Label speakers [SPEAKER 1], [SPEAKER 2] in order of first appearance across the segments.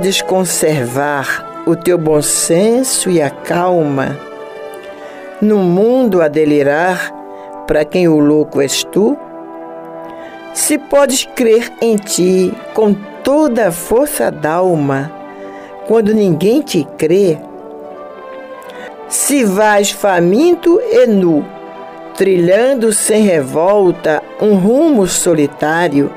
[SPEAKER 1] Podes conservar o teu bom senso e a calma, no mundo a delirar, para quem o louco és tu, se podes crer em ti com toda a força d'alma, quando ninguém te crê, se vais faminto e nu, trilhando sem revolta um rumo solitário,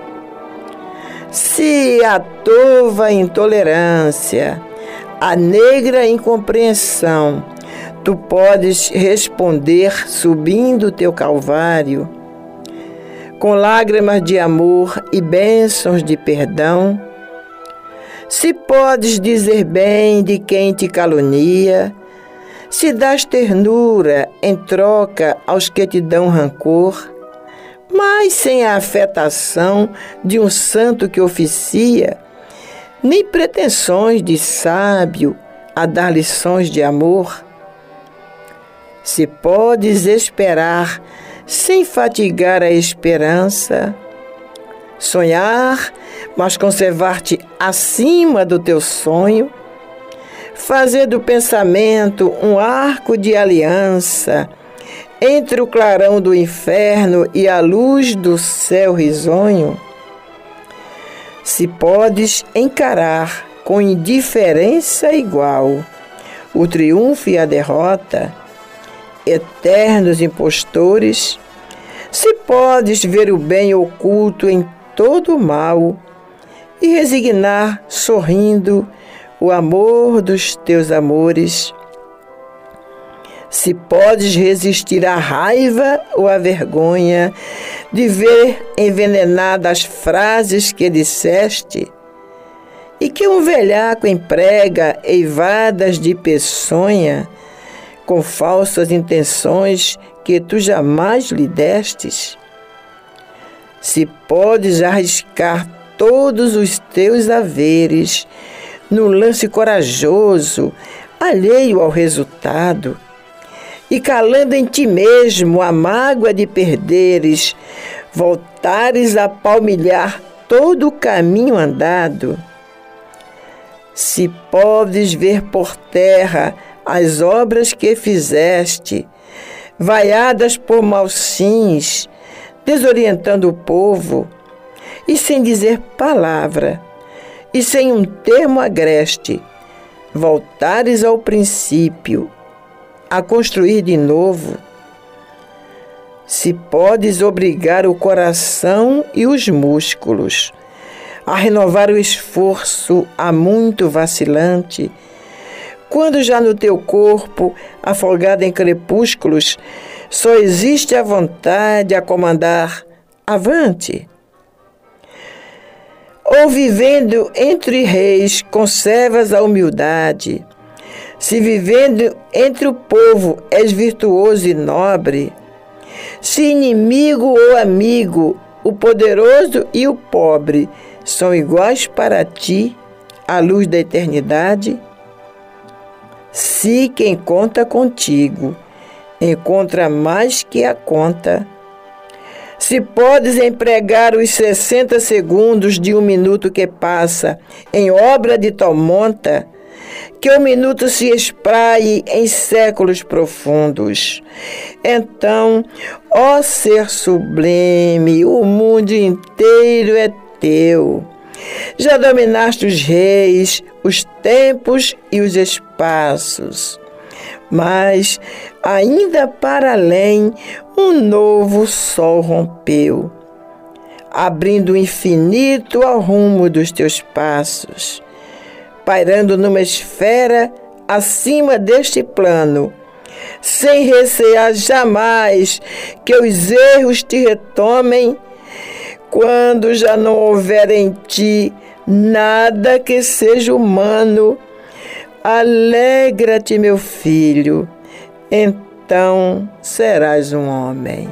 [SPEAKER 1] a tova intolerância, a negra incompreensão, tu podes responder subindo teu calvário, com lágrimas de amor e bênçãos de perdão, se podes dizer bem de quem te calunia, se dás ternura em troca aos que te dão rancor, mas sem a afetação de um santo que oficia, nem pretensões de sábio a dar lições de amor. Se podes esperar sem fatigar a esperança, sonhar, mas conservar-te acima do teu sonho, fazer do pensamento um arco de aliança entre o clarão do inferno e a luz do céu risonho, se podes encarar com indiferença igual o triunfo e a derrota, eternos impostores, se podes ver o bem oculto em todo o mal e resignar sorrindo o amor dos teus amores, se podes resistir à raiva ou à vergonha de ver envenenadas as frases que disseste e que um velhaco emprega eivadas de peçonha com falsas intenções que tu jamais lhe destes. Se podes arriscar todos os teus haveres num lance corajoso, alheio ao resultado, e calando em ti mesmo a mágoa de perderes, voltares a palmilhar todo o caminho andado. Se podes ver por terra as obras que fizeste, vaiadas por malsins, desorientando o povo, e sem dizer palavra, e sem um termo agreste, voltares ao princípio, a construir de novo. Se podes obrigar o coração e os músculos a renovar o esforço há muito vacilante, quando já no teu corpo, afogado em crepúsculos, Só existe a vontade a comandar avante. Ou vivendo entre reis, conservas a humildade. Se vivendo entre o povo és virtuoso e nobre, se inimigo ou amigo, o poderoso e o pobre são iguais para ti, à luz da eternidade, se quem conta contigo encontra mais que a conta, se podes empregar os 60 segundos de um minuto que passa em obra de tua monta, que o minuto se espraie em séculos profundos. Então, ó ser sublime, o mundo inteiro é teu. Já dominaste os reis, os tempos e os espaços. Mas, ainda para além, um novo sol rompeu, abrindo o infinito ao rumo dos teus passos, pairando numa esfera acima deste plano, sem recear jamais que os erros te retomem quando já não houver em ti nada que seja humano. Alegra-te, meu filho, então serás um homem.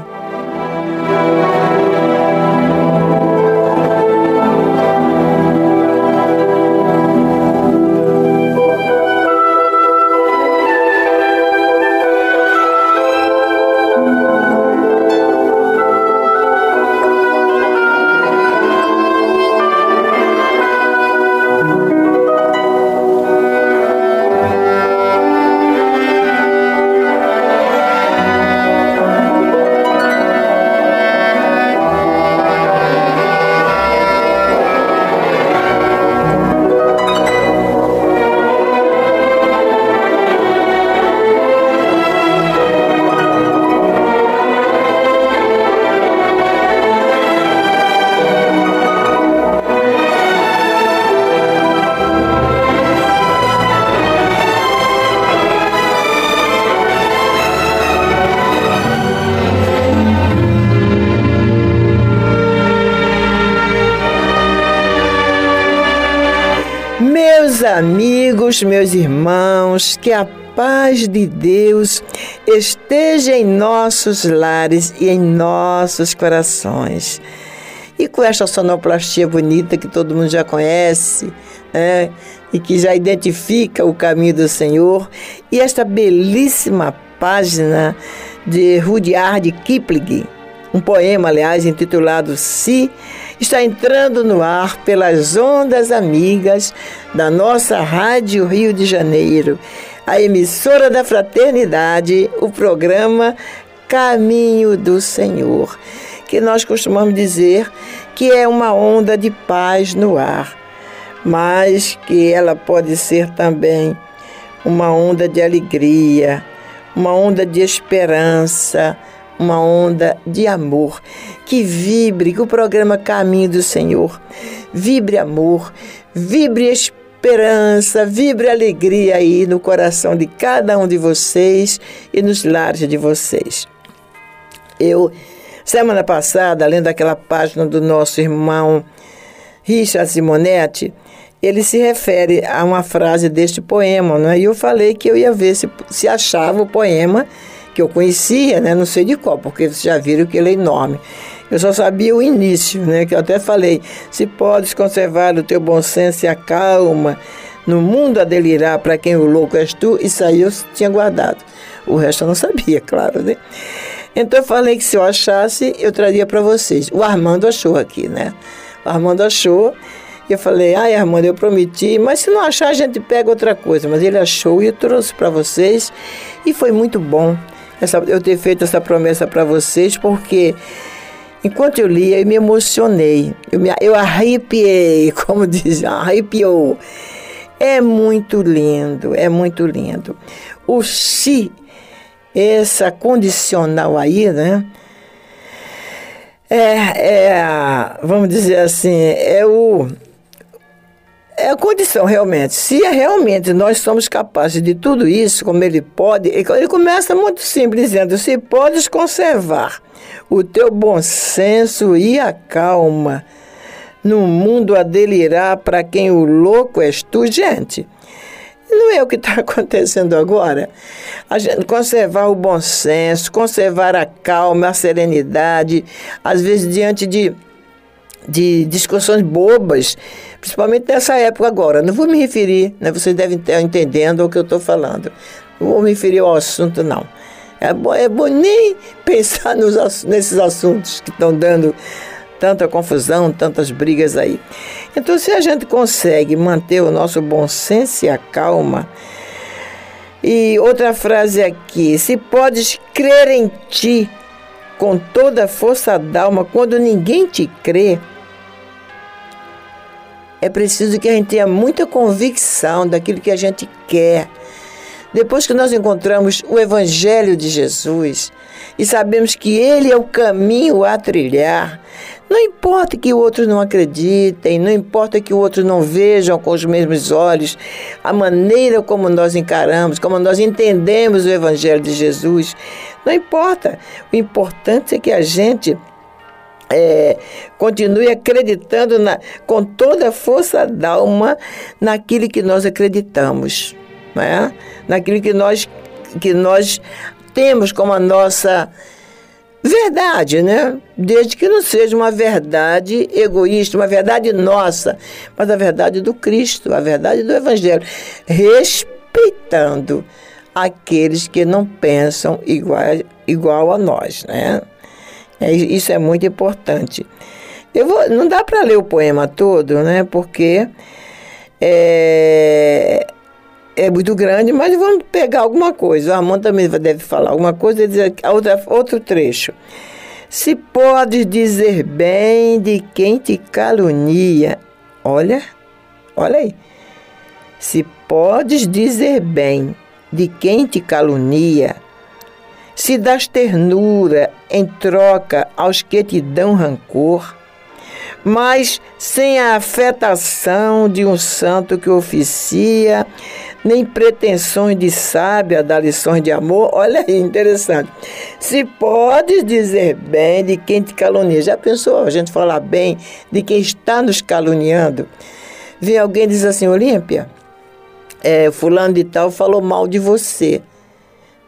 [SPEAKER 1] Amigos, meus irmãos, que a paz de Deus esteja em nossos lares e em nossos corações. E com esta sonoplastia bonita que todo mundo já conhece, né? E que já identifica o caminho do Senhor, e esta belíssima página de Rudyard Kipling, um poema, aliás, intitulado Si, está entrando no ar pelas ondas amigas da nossa Rádio Rio de Janeiro, a emissora da fraternidade, o programa Caminho do Senhor, que nós costumamos dizer que é uma onda de paz no ar, mas que ela pode ser também uma onda de alegria, uma onda de esperança, uma onda de amor que vibre, que o programa Caminho do Senhor vibre amor, vibre esperança, vibre alegria aí no coração de cada um de vocês e nos lares de vocês. Eu, semana passada, lendo aquela página do nosso irmão Richard Simonetti, ele se refere a uma frase deste poema, né? e eu falei que eu ia ver se, se achava o poema que eu conhecia, né? Não sei de qual, porque vocês já viram que ele é enorme. Eu só sabia o início, né? Que eu até falei, se podes conservar o teu bom senso e a calma, no mundo a delirar para quem o louco és tu, isso aí eu tinha guardado. O resto eu não sabia, claro, né? Então eu falei que se eu achasse, eu traria para vocês. O Armando achou aqui, né? O Armando achou. E eu falei, ai Armando, eu prometi, mas se não achar, a gente pega outra coisa. Mas ele achou e eu trouxe para vocês. E foi muito bom essa, eu ter feito essa promessa para vocês, porque enquanto eu lia, eu me emocionei, eu, me, eu arrepiei, como diz, arrepiou. É muito lindo, é muito lindo. O se, essa condicional aí, né? É, é, vamos dizer assim, é o, é a condição realmente. Se é realmente nós somos capazes de tudo isso, como ele pode, ele começa muito simples, dizendo: se podes conservar o teu bom senso e a calma no mundo a delirar para quem o louco és tu, gente. Não é o que está acontecendo agora. A gente conservar o bom senso, conservar a calma, a serenidade, às vezes diante de, de discussões bobas, principalmente nessa época agora. Não vou me referir, né? vocês devem estar entendendo o que eu estou falando. Não vou me referir ao assunto, não. É bom, é bom nem pensar nos, nesses assuntos que estão dando tanta confusão, tantas brigas aí. Então, se a gente consegue manter o nosso bom senso e a calma, e outra frase aqui: se podes crer em ti com toda a força da alma, quando ninguém te crê, é preciso que a gente tenha muita convicção daquilo que a gente quer. Depois que nós encontramos o Evangelho de Jesus e sabemos que Ele é o caminho a trilhar, não importa que outros não acreditem, não importa que outros não vejam com os mesmos olhos a maneira como nós encaramos, como nós entendemos o Evangelho de Jesus. Não importa. O importante é que a gente é, continue acreditando na, com toda a força da alma naquilo que nós acreditamos, né? naquilo que nós, que nós temos como a nossa verdade, né? Desde que não seja uma verdade egoísta, uma verdade nossa, mas a verdade do Cristo, a verdade do Evangelho, respeitando aqueles que não pensam igual, igual a nós, né? É, isso é muito importante. Eu vou, não dá para ler o poema todo, né? Porque é, é muito grande, mas vamos pegar alguma coisa. O Armando também deve falar alguma coisa dizer outra, outro trecho. Se podes dizer bem de quem te calunia, olha, olha aí. Se podes dizer bem de quem te calunia, se das ternura em troca aos que te dão rancor, mas sem a afetação de um santo que oficia, nem pretensões de sábia dar lições de amor. Olha aí, interessante. Se podes dizer bem de quem te calunia. Já pensou a gente falar bem de quem está nos caluniando? Vem alguém e diz assim, Olímpia, é, fulano de tal falou mal de você.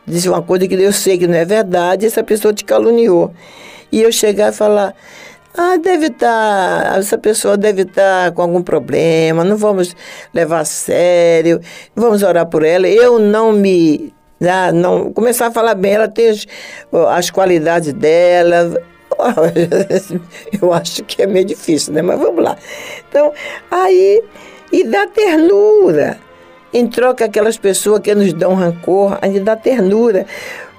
[SPEAKER 1] Disse uma coisa que eu sei que não é verdade, essa pessoa te caluniou. E eu chegar e falar, ah, deve estar, tá, essa pessoa deve estar tá com algum problema, não vamos levar a sério, vamos orar por ela. Eu não me. Ah, não, começar a falar bem, ela tem as, as qualidades dela. Eu acho que é meio difícil, né? Mas vamos lá. Então, aí, e dá ternura. Em troca, aquelas pessoas que nos dão rancor, a gente dá ternura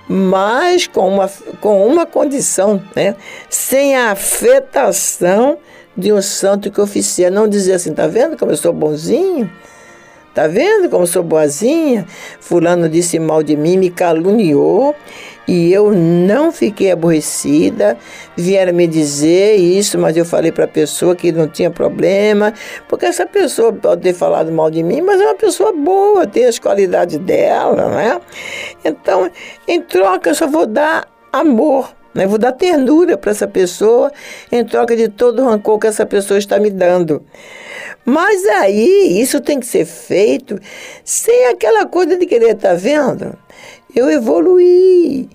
[SPEAKER 1] mas com uma, com uma condição, né? sem a afetação de um santo que oficia. Não dizer assim, tá vendo como eu sou bonzinho? Tá vendo como eu sou boazinha? Fulano disse mal de mim, me caluniou e eu não fiquei aborrecida. Vieram me dizer isso, mas eu falei para a pessoa que não tinha problema, porque essa pessoa pode ter falado mal de mim, mas é uma pessoa boa, tem as qualidades dela, né? Então, em troca, eu só vou dar amor. Né? Vou dar ternura para essa pessoa em troca de todo o rancor que essa pessoa está me dando. Mas aí, isso tem que ser feito sem aquela coisa de querer, tá vendo? Eu evoluí.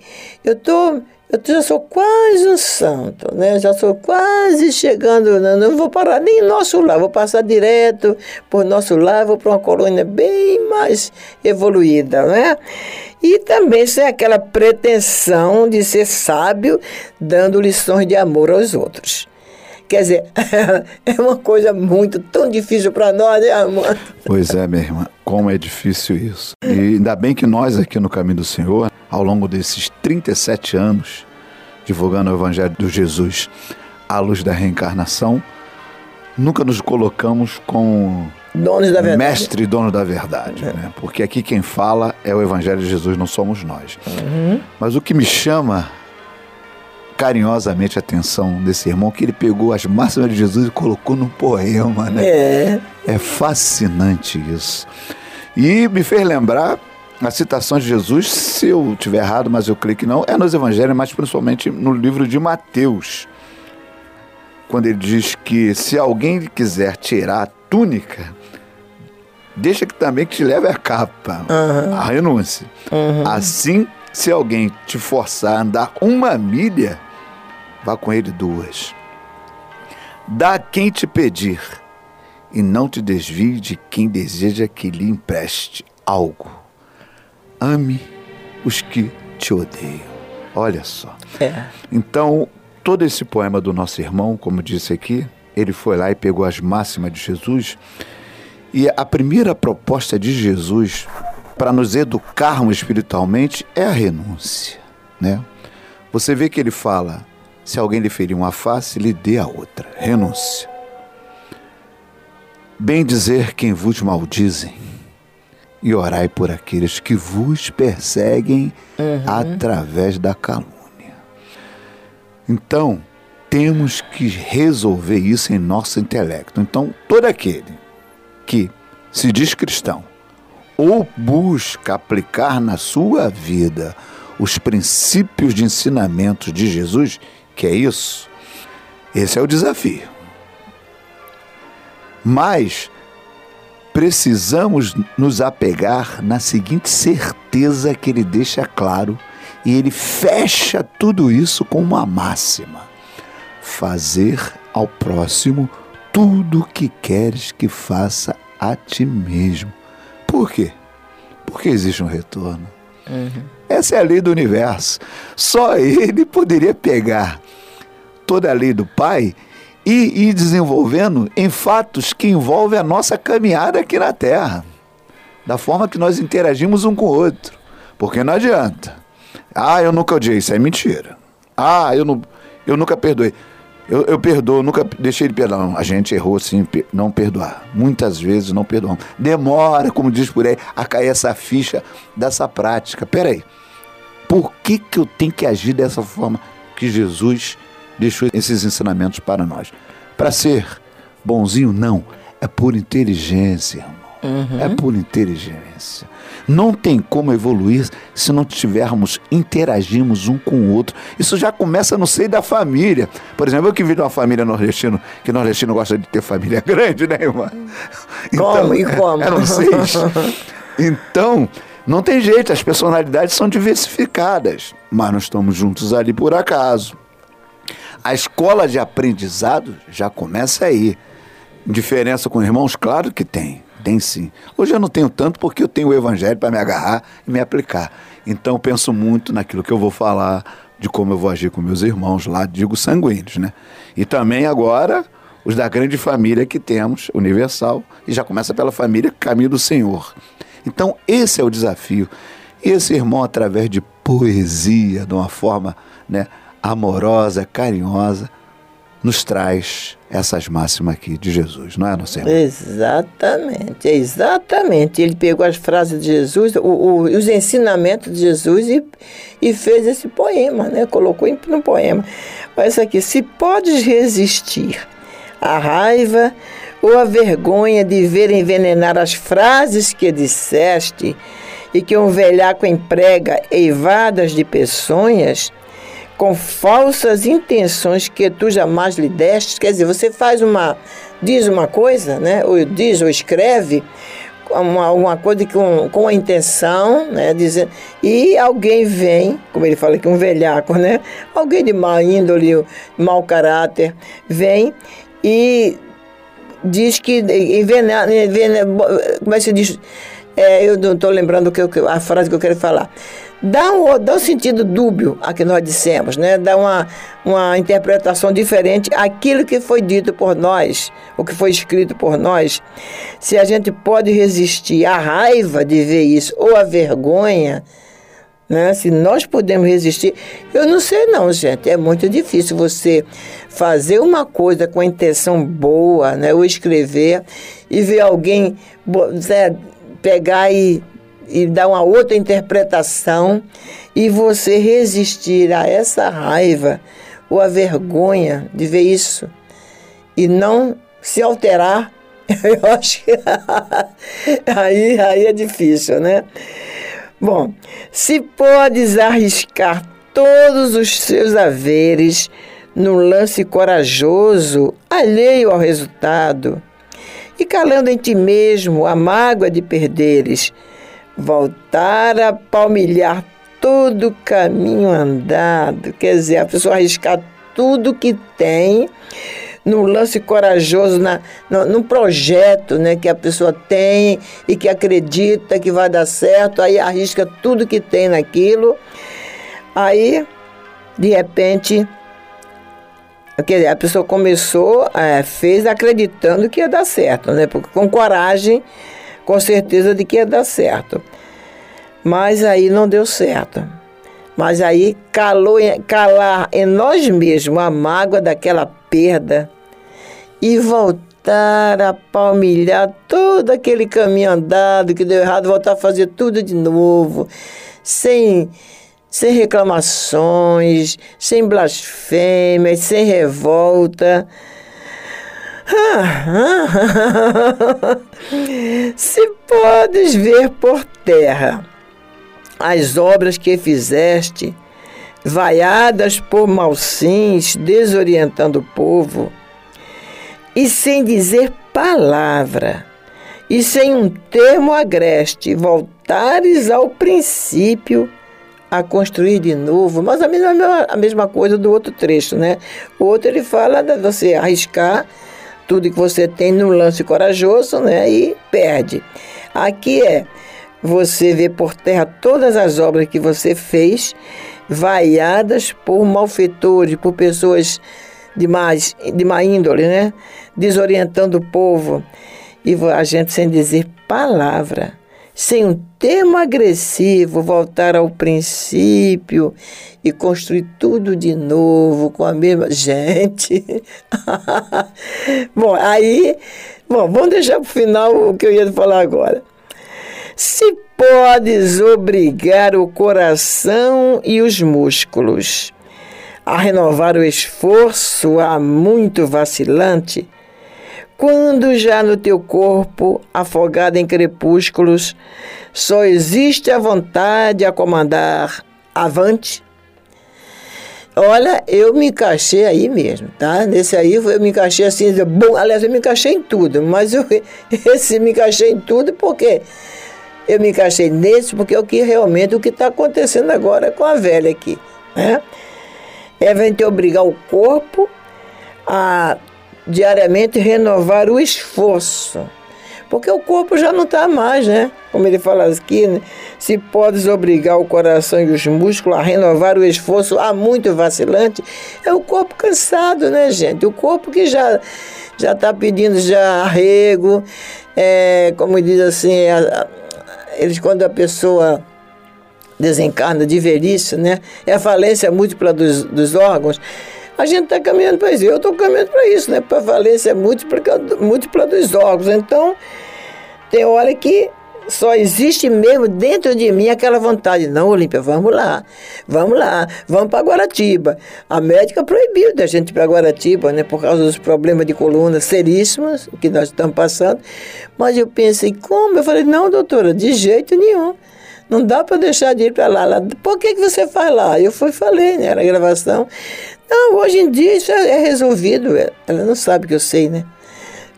[SPEAKER 1] Eu tô, eu já sou quase um santo, né? Já sou quase chegando, não, não vou parar nem nosso lar, vou passar direto por nosso lar, vou para uma colônia bem mais evoluída, né? E também sem aquela pretensão de ser sábio, dando lições de amor aos outros. Quer dizer, é uma coisa muito tão difícil para nós, né, Armando?
[SPEAKER 2] Pois é, minha irmã, como é difícil isso. E ainda bem que nós aqui no Caminho do Senhor, ao longo desses 37 anos, divulgando o Evangelho de Jesus à luz da reencarnação, nunca nos colocamos com
[SPEAKER 1] donos da verdade.
[SPEAKER 2] mestre e dono da verdade, é. né? Porque aqui quem fala é o Evangelho de Jesus, não somos nós. Uhum. Mas o que me chama carinhosamente a atenção desse irmão que ele pegou as máximas de Jesus e colocou num poema, né?
[SPEAKER 1] É.
[SPEAKER 2] É fascinante isso. E me fez lembrar a citação de Jesus, se eu tiver errado, mas eu creio que não, é nos evangelhos, mas principalmente no livro de Mateus. Quando ele diz que se alguém quiser tirar a túnica, deixa que também te leve a capa, a renúncia. Assim, se alguém te forçar a andar uma milha, vá com ele duas. Dá a quem te pedir, e não te desvie de quem deseja que lhe empreste algo. Ame os que te odeiam. Olha só.
[SPEAKER 1] É.
[SPEAKER 2] Então, todo esse poema do nosso irmão, como disse aqui, ele foi lá e pegou as máximas de Jesus. E a primeira proposta de Jesus para nos educarmos espiritualmente é a renúncia, né? Você vê que ele fala: se alguém lhe ferir uma face, lhe dê a outra. Renúncia. Bem dizer quem vos maldizem e orai por aqueles que vos perseguem através da calúnia. Então, temos que resolver isso em nosso intelecto. Então, todo aquele que se diz cristão ou busca aplicar na sua vida os princípios de ensinamentos de Jesus, que é isso, esse é o desafio. Mas precisamos nos apegar na seguinte certeza que ele deixa claro e ele fecha tudo isso com uma máxima: fazer ao próximo tudo o que queres que faça a ti mesmo. Por quê? Porque existe um retorno. Essa é a lei do universo. Só ele poderia pegar toda a lei do Pai e ir desenvolvendo em fatos que envolvem a nossa caminhada aqui na Terra, da forma que nós interagimos um com o outro. Porque não adianta. Ah, eu nunca odiei, isso é mentira. Ah, eu, não, eu nunca perdoei. Eu, eu perdoo, nunca deixei de perdoar. Não, A gente errou sim, não perdoar. Muitas vezes não perdoamos. Demora, como diz por aí, a cair essa ficha dessa prática. Peraí, por que, que eu tenho que agir dessa forma que Jesus deixou esses ensinamentos para nós? Para ser bonzinho? Não. É por inteligência, irmão. É por inteligência. Não tem como evoluir se não tivermos, interagirmos um com o outro. Isso já começa no seio da família. Por exemplo, eu que vi de uma família nordestina, que nordestino gosta de ter família grande, né, irmã?
[SPEAKER 1] Como? E como?
[SPEAKER 2] Eram seis. Então, não tem jeito, as personalidades são diversificadas, mas nós estamos juntos ali por acaso. A escola de aprendizado já começa aí. Diferença com irmãos? Claro que tem. Tem sim. Hoje eu não tenho tanto porque eu tenho o evangelho para me agarrar e me aplicar. Então eu penso muito naquilo que eu vou falar, de como eu vou agir com meus irmãos lá, digo sanguíneos, né? E também agora os da grande família que temos, universal, e já começa pela família Caminho do Senhor. Então esse é o desafio. Esse irmão, através de poesia, de uma forma né, amorosa, carinhosa, nos traz essas máximas aqui de Jesus, não é, nosso irmão?
[SPEAKER 1] Exatamente, exatamente. Ele pegou as frases de Jesus, o- o- os ensinamentos de Jesus e, e fez esse poema, né? Colocou em- no poema. Olha isso aqui. Se podes resistir à raiva ou à vergonha de ver envenenar as frases que disseste e que um velhaco emprega eivadas de peçonhas, com falsas intenções que tu jamais lhe deste. Quer dizer, você faz uma. diz uma coisa, né? Ou diz ou escreve uma, uma coisa com, com a intenção, né? Dizendo, e alguém vem, como ele fala aqui, um velhaco, né? Alguém de má índole, mau caráter, vem e diz que envenena, envenena como é que se diz? É, eu não estou lembrando que, a frase que eu quero falar. Dá um, dá um sentido dúbio a que nós dissemos, né? dá uma, uma interpretação diferente àquilo que foi dito por nós, o que foi escrito por nós. Se a gente pode resistir à raiva de ver isso ou à vergonha, né? Se nós podemos resistir, eu não sei não, gente. É muito difícil você fazer uma coisa com a intenção boa, né? Ou escrever e ver alguém né, pegar e, e dar uma outra interpretação e você resistir a essa raiva ou a vergonha de ver isso e não se alterar, eu acho que aí, aí é difícil, né? Bom, se podes arriscar todos os seus haveres num lance corajoso, alheio ao resultado, e calando em ti mesmo a mágoa de perderes, voltar a palmilhar todo o caminho andado, quer dizer, a pessoa arriscar tudo que tem num lance corajoso, na, no, num projeto né, que a pessoa tem e que acredita que vai dar certo, aí arrisca tudo que tem naquilo, aí, de repente, quer dizer, a pessoa começou, é, fez acreditando que ia dar certo, né, porque com coragem, com certeza de que ia dar certo. Mas aí não deu certo. Mas aí calou, calar em nós mesmos a mágoa daquela perda e voltar a palmilhar todo aquele caminho andado que deu errado, voltar a fazer tudo de novo, sem, sem reclamações, sem blasfêmias, sem revolta. Se podes ver por terra as obras que fizeste, vaiadas por malsins, desorientando o povo, e sem dizer palavra, e sem um termo agreste, voltares ao princípio a construir de novo, mas a mesma, a mesma coisa do outro trecho, né? O outro ele fala de você arriscar tudo que você tem num lance corajoso, né? E perde. Aqui é você vê por terra todas as obras que você fez, vaiadas por malfeitores, por pessoas de, mais, de má índole, né? desorientando o povo. E a gente, sem dizer palavra, sem um termo agressivo, voltar ao princípio e construir tudo de novo com a mesma gente. bom, aí, bom, vamos deixar para o final o que eu ia falar agora. Se podes obrigar o coração e os músculos a renovar o esforço há muito vacilante, quando já no teu corpo, afogado em crepúsculos, só existe a vontade a comandar avante? Olha, eu me encaixei aí mesmo, tá? Nesse aí eu me encaixei assim, bom, aliás, eu me encaixei em tudo, mas eu, esse me encaixei em tudo porque eu me encaixei nesse porque é o que realmente o que está acontecendo agora com a velha aqui. Né? É a gente obrigar o corpo a diariamente renovar o esforço. Porque o corpo já não está mais, né? Como ele fala aqui, né? se podes obrigar o coração e os músculos a renovar o esforço há muito vacilante, é o corpo cansado, né, gente? O corpo que já já está pedindo já arrego, é, como diz assim, a, eles quando a pessoa desencarna de velhice, né? É a falência múltipla dos, dos órgãos. A gente está caminhando para isso. Eu estou caminhando para isso, né? Para falência múltipla, múltipla dos órgãos. Então, tem hora que só existe mesmo dentro de mim aquela vontade. Não, Olímpia, vamos lá, vamos lá, vamos para Guaratiba. A médica proibiu da gente ir para Guaratiba, né, por causa dos problemas de coluna seríssimos que nós estamos passando. Mas eu pensei, como? Eu falei, não, doutora, de jeito nenhum. Não dá para deixar de ir para lá. Por que, que você faz lá? Eu fui falei, né? Era gravação. Não, hoje em dia isso é, é resolvido. Ela não sabe que eu sei, né?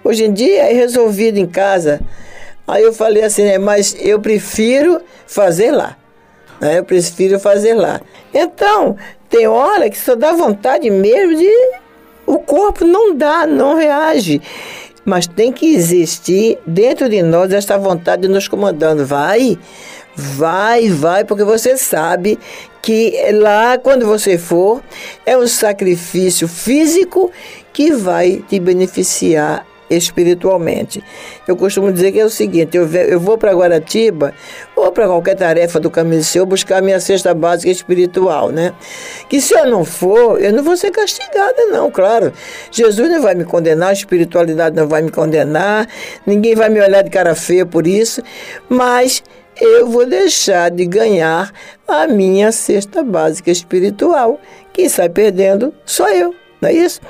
[SPEAKER 1] Hoje em dia é resolvido em casa. Aí eu falei assim, né, mas eu prefiro fazer lá. Né? Eu prefiro fazer lá. Então, tem hora que só dá vontade mesmo de. O corpo não dá, não reage. Mas tem que existir dentro de nós essa vontade de nos comandando. Vai, vai, vai, porque você sabe que lá, quando você for, é um sacrifício físico que vai te beneficiar espiritualmente. Eu costumo dizer que é o seguinte: eu, eu vou para Guaratiba ou para qualquer tarefa do caminho do Senhor buscar minha cesta básica espiritual, né? Que se eu não for, eu não vou ser castigada, não, claro. Jesus não vai me condenar, a espiritualidade não vai me condenar, ninguém vai me olhar de cara feia por isso, mas eu vou deixar de ganhar a minha cesta básica espiritual. Quem sai perdendo sou eu. Não é isso?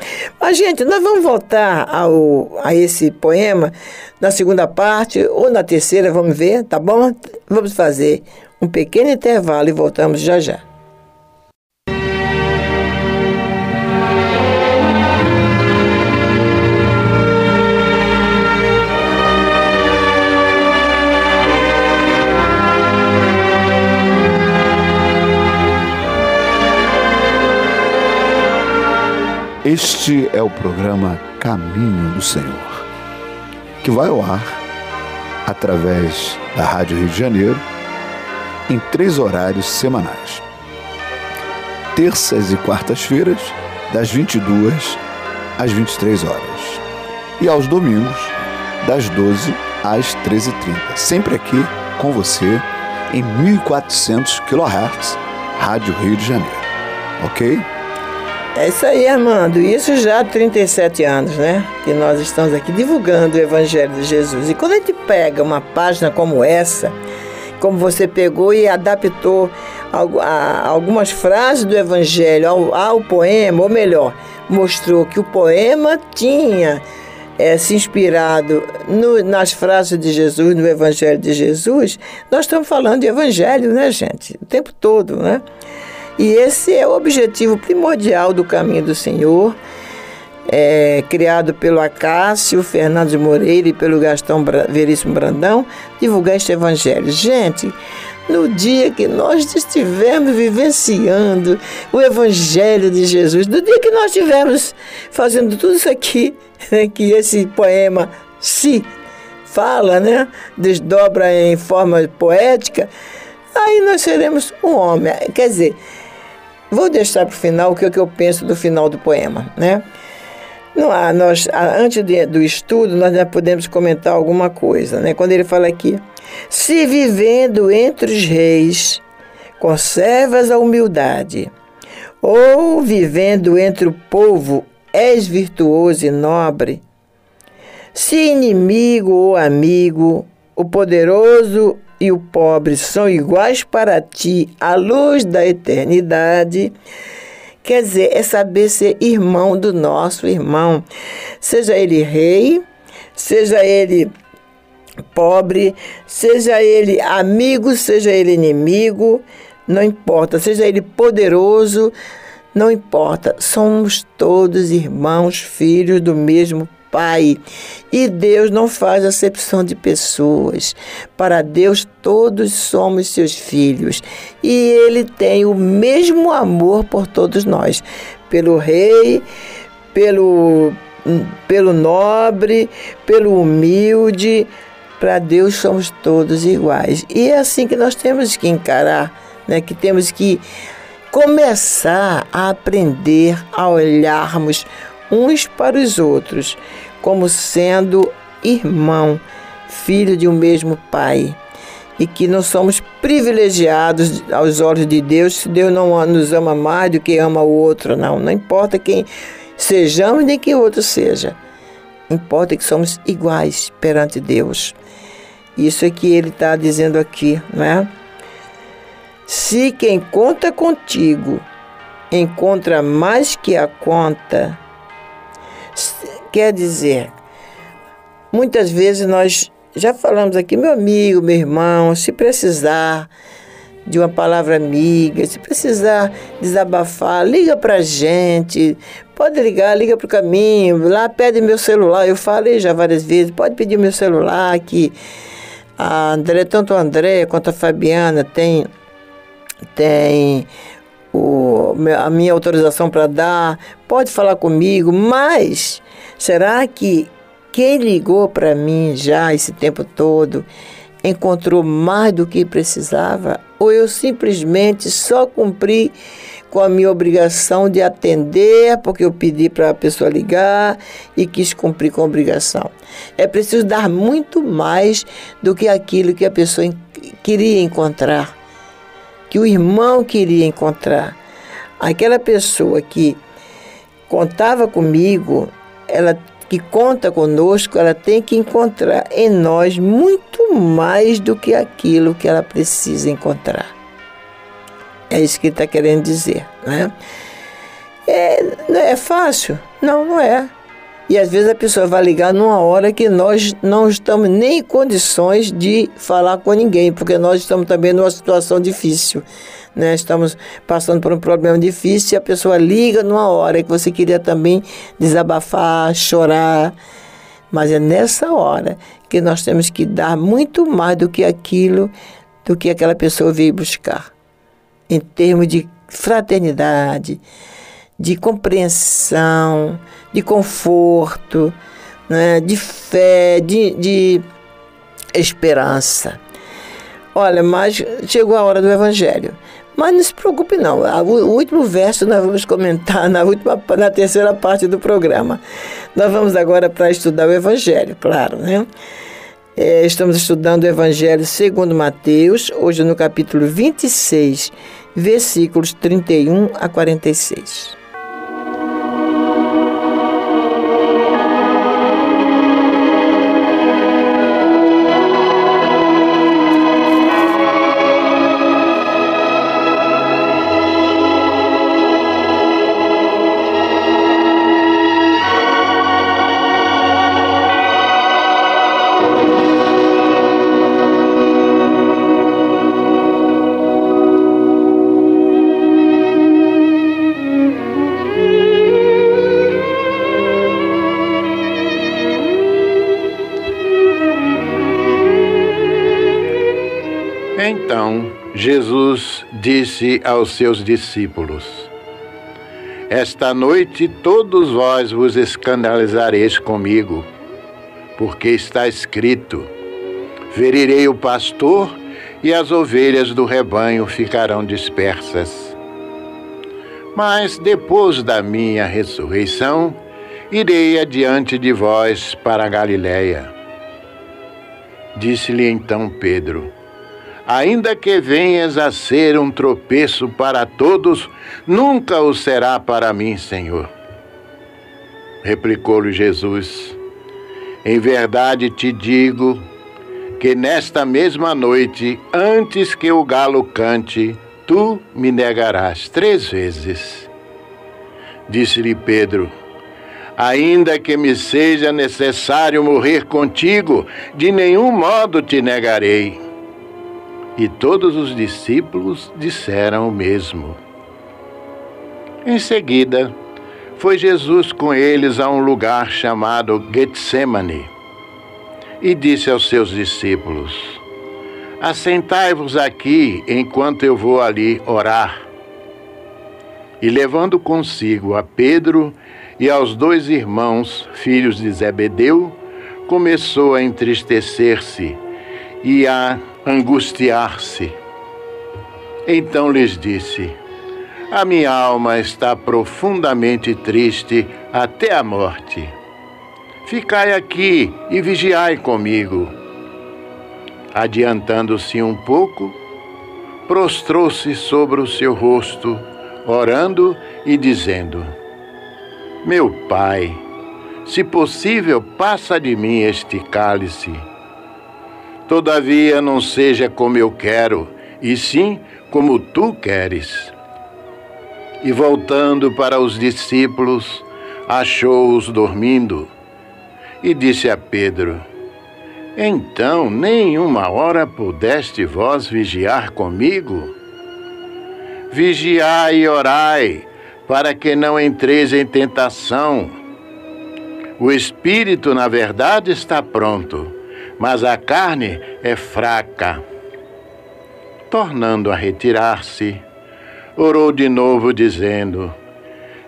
[SPEAKER 1] Mas, gente, nós vamos voltar ao, a esse poema na segunda parte ou na terceira, vamos ver, tá bom? Vamos fazer um pequeno intervalo e voltamos já já.
[SPEAKER 2] Este é o programa Caminho do Senhor, que vai ao ar através da Rádio Rio de Janeiro em três horários semanais. Terças e quartas-feiras, das 22 às 23 horas. E aos domingos, das 12 às 13h30. Sempre aqui com você em 1400 kHz, Rádio Rio de Janeiro. Ok?
[SPEAKER 1] É isso aí, Armando. Isso já há 37 anos, né? Que nós estamos aqui divulgando o Evangelho de Jesus. E quando a gente pega uma página como essa, como você pegou e adaptou algumas frases do Evangelho ao, ao poema, ou melhor, mostrou que o poema tinha é, se inspirado no, nas frases de Jesus, no Evangelho de Jesus, nós estamos falando de Evangelho, né, gente? O tempo todo, né? E esse é o objetivo primordial do Caminho do Senhor, é, criado pelo Acácio Fernandes Moreira e pelo Gastão Veríssimo Brandão, divulgar este evangelho. Gente, no dia que nós estivermos vivenciando o Evangelho de Jesus, no dia que nós estivermos fazendo tudo isso aqui, né, que esse poema se fala, né, desdobra em forma poética, aí nós seremos um homem. Quer dizer, Vou deixar para o final o que, é que eu penso do final do poema, né? Não nós, antes de, do estudo, nós já podemos comentar alguma coisa, né? Quando ele fala aqui, se vivendo entre os reis, conservas a humildade, ou vivendo entre o povo, és virtuoso e nobre, se inimigo ou amigo, o poderoso e o pobre são iguais para ti à luz da eternidade. Quer dizer, é saber ser irmão do nosso irmão, seja ele rei, seja ele pobre, seja ele amigo, seja ele inimigo, não importa, seja ele poderoso, não importa, somos todos irmãos, filhos do mesmo Pai. E Deus não faz acepção de pessoas. Para Deus, todos somos seus filhos. E Ele tem o mesmo amor por todos nós pelo rei, pelo, pelo nobre, pelo humilde. Para Deus somos todos iguais. E é assim que nós temos que encarar, né? que temos que começar a aprender a olharmos uns para os outros, como sendo irmão, filho de um mesmo Pai. E que não somos privilegiados aos olhos de Deus se Deus não nos ama mais do que ama o outro, não. Não importa quem sejamos nem quem outro seja. Importa que somos iguais perante Deus. Isso é que ele está dizendo aqui, não é? Se quem conta contigo encontra mais que a conta, Quer dizer, muitas vezes nós já falamos aqui, meu amigo, meu irmão, se precisar de uma palavra amiga, se precisar desabafar, liga pra gente. Pode ligar, liga pro caminho, lá pede meu celular. Eu falei já várias vezes, pode pedir meu celular que a André, tanto a André quanto a Fabiana tem tem o, a minha autorização para dar, pode falar comigo, mas será que quem ligou para mim já esse tempo todo encontrou mais do que precisava? Ou eu simplesmente só cumpri com a minha obrigação de atender, porque eu pedi para a pessoa ligar e quis cumprir com a obrigação. É preciso dar muito mais do que aquilo que a pessoa queria encontrar que o irmão queria encontrar. Aquela pessoa que contava comigo, ela que conta conosco, ela tem que encontrar em nós muito mais do que aquilo que ela precisa encontrar. É isso que está querendo dizer. Né? É, é fácil? Não, não é. E às vezes a pessoa vai ligar numa hora que nós não estamos nem em condições de falar com ninguém, porque nós estamos também numa situação difícil. Né? Estamos passando por um problema difícil e a pessoa liga numa hora que você queria também desabafar, chorar. Mas é nessa hora que nós temos que dar muito mais do que aquilo, do que aquela pessoa veio buscar. Em termos de fraternidade, de compreensão, de conforto, né, de fé, de, de esperança. Olha, mas chegou a hora do Evangelho. Mas não se preocupe não. O último verso nós vamos comentar na última, na terceira parte do programa. Nós vamos agora para estudar o Evangelho, claro, né? É, estamos estudando o Evangelho segundo Mateus, hoje no capítulo 26, versículos 31 a 46.
[SPEAKER 3] Disse aos seus discípulos: Esta noite todos vós vos escandalizareis comigo, porque está escrito: Ferirei o pastor e as ovelhas do rebanho ficarão dispersas. Mas depois da minha ressurreição, irei adiante de vós para a Galiléia. Disse-lhe então Pedro: ainda que venhas a ser um tropeço para todos, nunca o será para mim, Senhor. Replicou-lhe Jesus: Em verdade te digo que nesta mesma noite, antes que o galo cante, tu me negarás três vezes. Disse-lhe Pedro: Ainda que me seja necessário morrer contigo, de nenhum modo te negarei. E todos os discípulos disseram o mesmo. Em seguida, foi Jesus com eles a um lugar chamado Getsemane e disse aos seus discípulos: Assentai-vos aqui enquanto eu vou ali orar. E levando consigo a Pedro e aos dois irmãos, filhos de Zebedeu, começou a entristecer-se e a angustiar-se. Então lhes disse: A minha alma está profundamente triste até a morte. Ficai aqui e vigiai comigo. Adiantando-se um pouco, prostrou-se sobre o seu rosto, orando e dizendo: Meu pai, se possível, passa de mim este cálice Todavia, não seja como eu quero, e sim como tu queres. E voltando para os discípulos, achou-os dormindo e disse a Pedro: Então, nem uma hora pudeste vós vigiar comigo? Vigiai e orai, para que não entreis em tentação. O espírito, na verdade, está pronto mas a carne é fraca. Tornando a retirar-se, orou de novo, dizendo: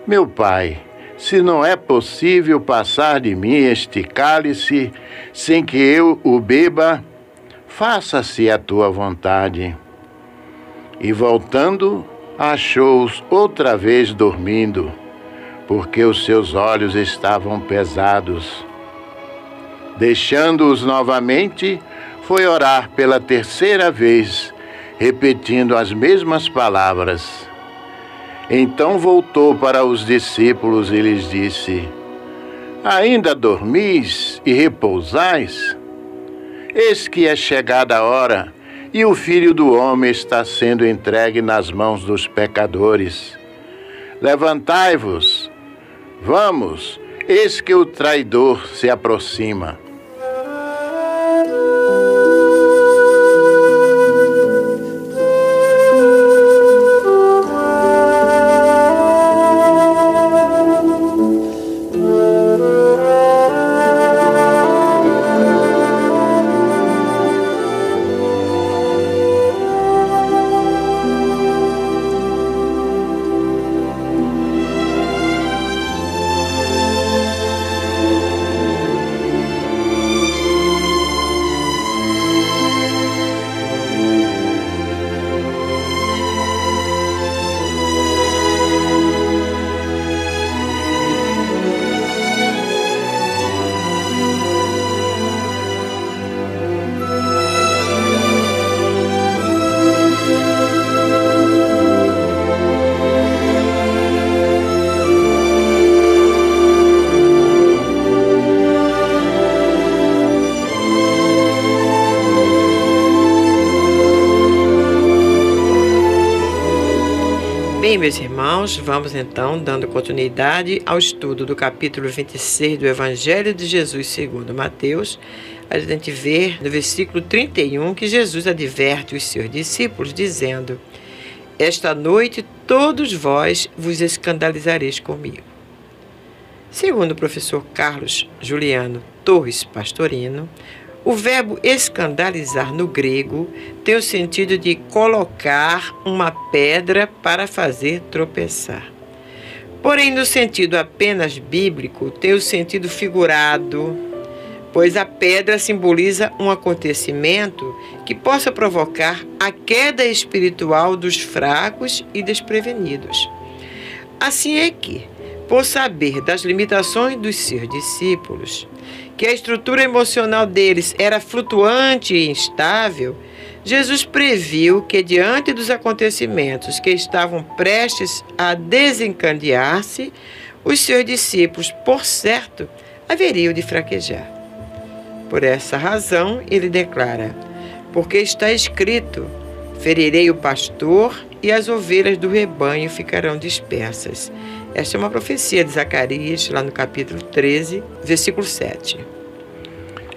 [SPEAKER 3] Meu pai, se não é possível passar de mim este cálice sem que eu o beba, faça-se a tua vontade. E voltando, achou-os outra vez dormindo, porque os seus olhos estavam pesados. Deixando-os novamente, foi orar pela terceira vez, repetindo as mesmas palavras. Então voltou para os discípulos e lhes disse: Ainda dormis e repousais? Eis que é chegada a hora, e o filho do homem está sendo entregue nas mãos dos pecadores. Levantai-vos, vamos, eis que o traidor se aproxima.
[SPEAKER 4] Irmãos, vamos então dando continuidade ao estudo do capítulo 26 do Evangelho de Jesus segundo Mateus. A gente vê no versículo 31 que Jesus adverte os seus discípulos, dizendo: Esta noite todos vós vos escandalizareis comigo. Segundo o professor Carlos Juliano Torres Pastorino, o verbo escandalizar no grego tem o sentido de colocar uma pedra para fazer tropeçar. Porém, no sentido apenas bíblico, tem o sentido figurado, pois a pedra simboliza um acontecimento que possa provocar a queda espiritual dos fracos e desprevenidos. Assim é que, por saber das limitações dos seus discípulos, que a estrutura emocional deles era flutuante e instável, Jesus previu que, diante dos acontecimentos que estavam prestes a desencadear-se, os seus discípulos, por certo, haveriam de fraquejar. Por essa razão, ele declara: Porque está escrito: Ferirei o pastor e as ovelhas do rebanho ficarão dispersas. Esta é uma profecia de Zacarias, lá no capítulo 13, versículo 7.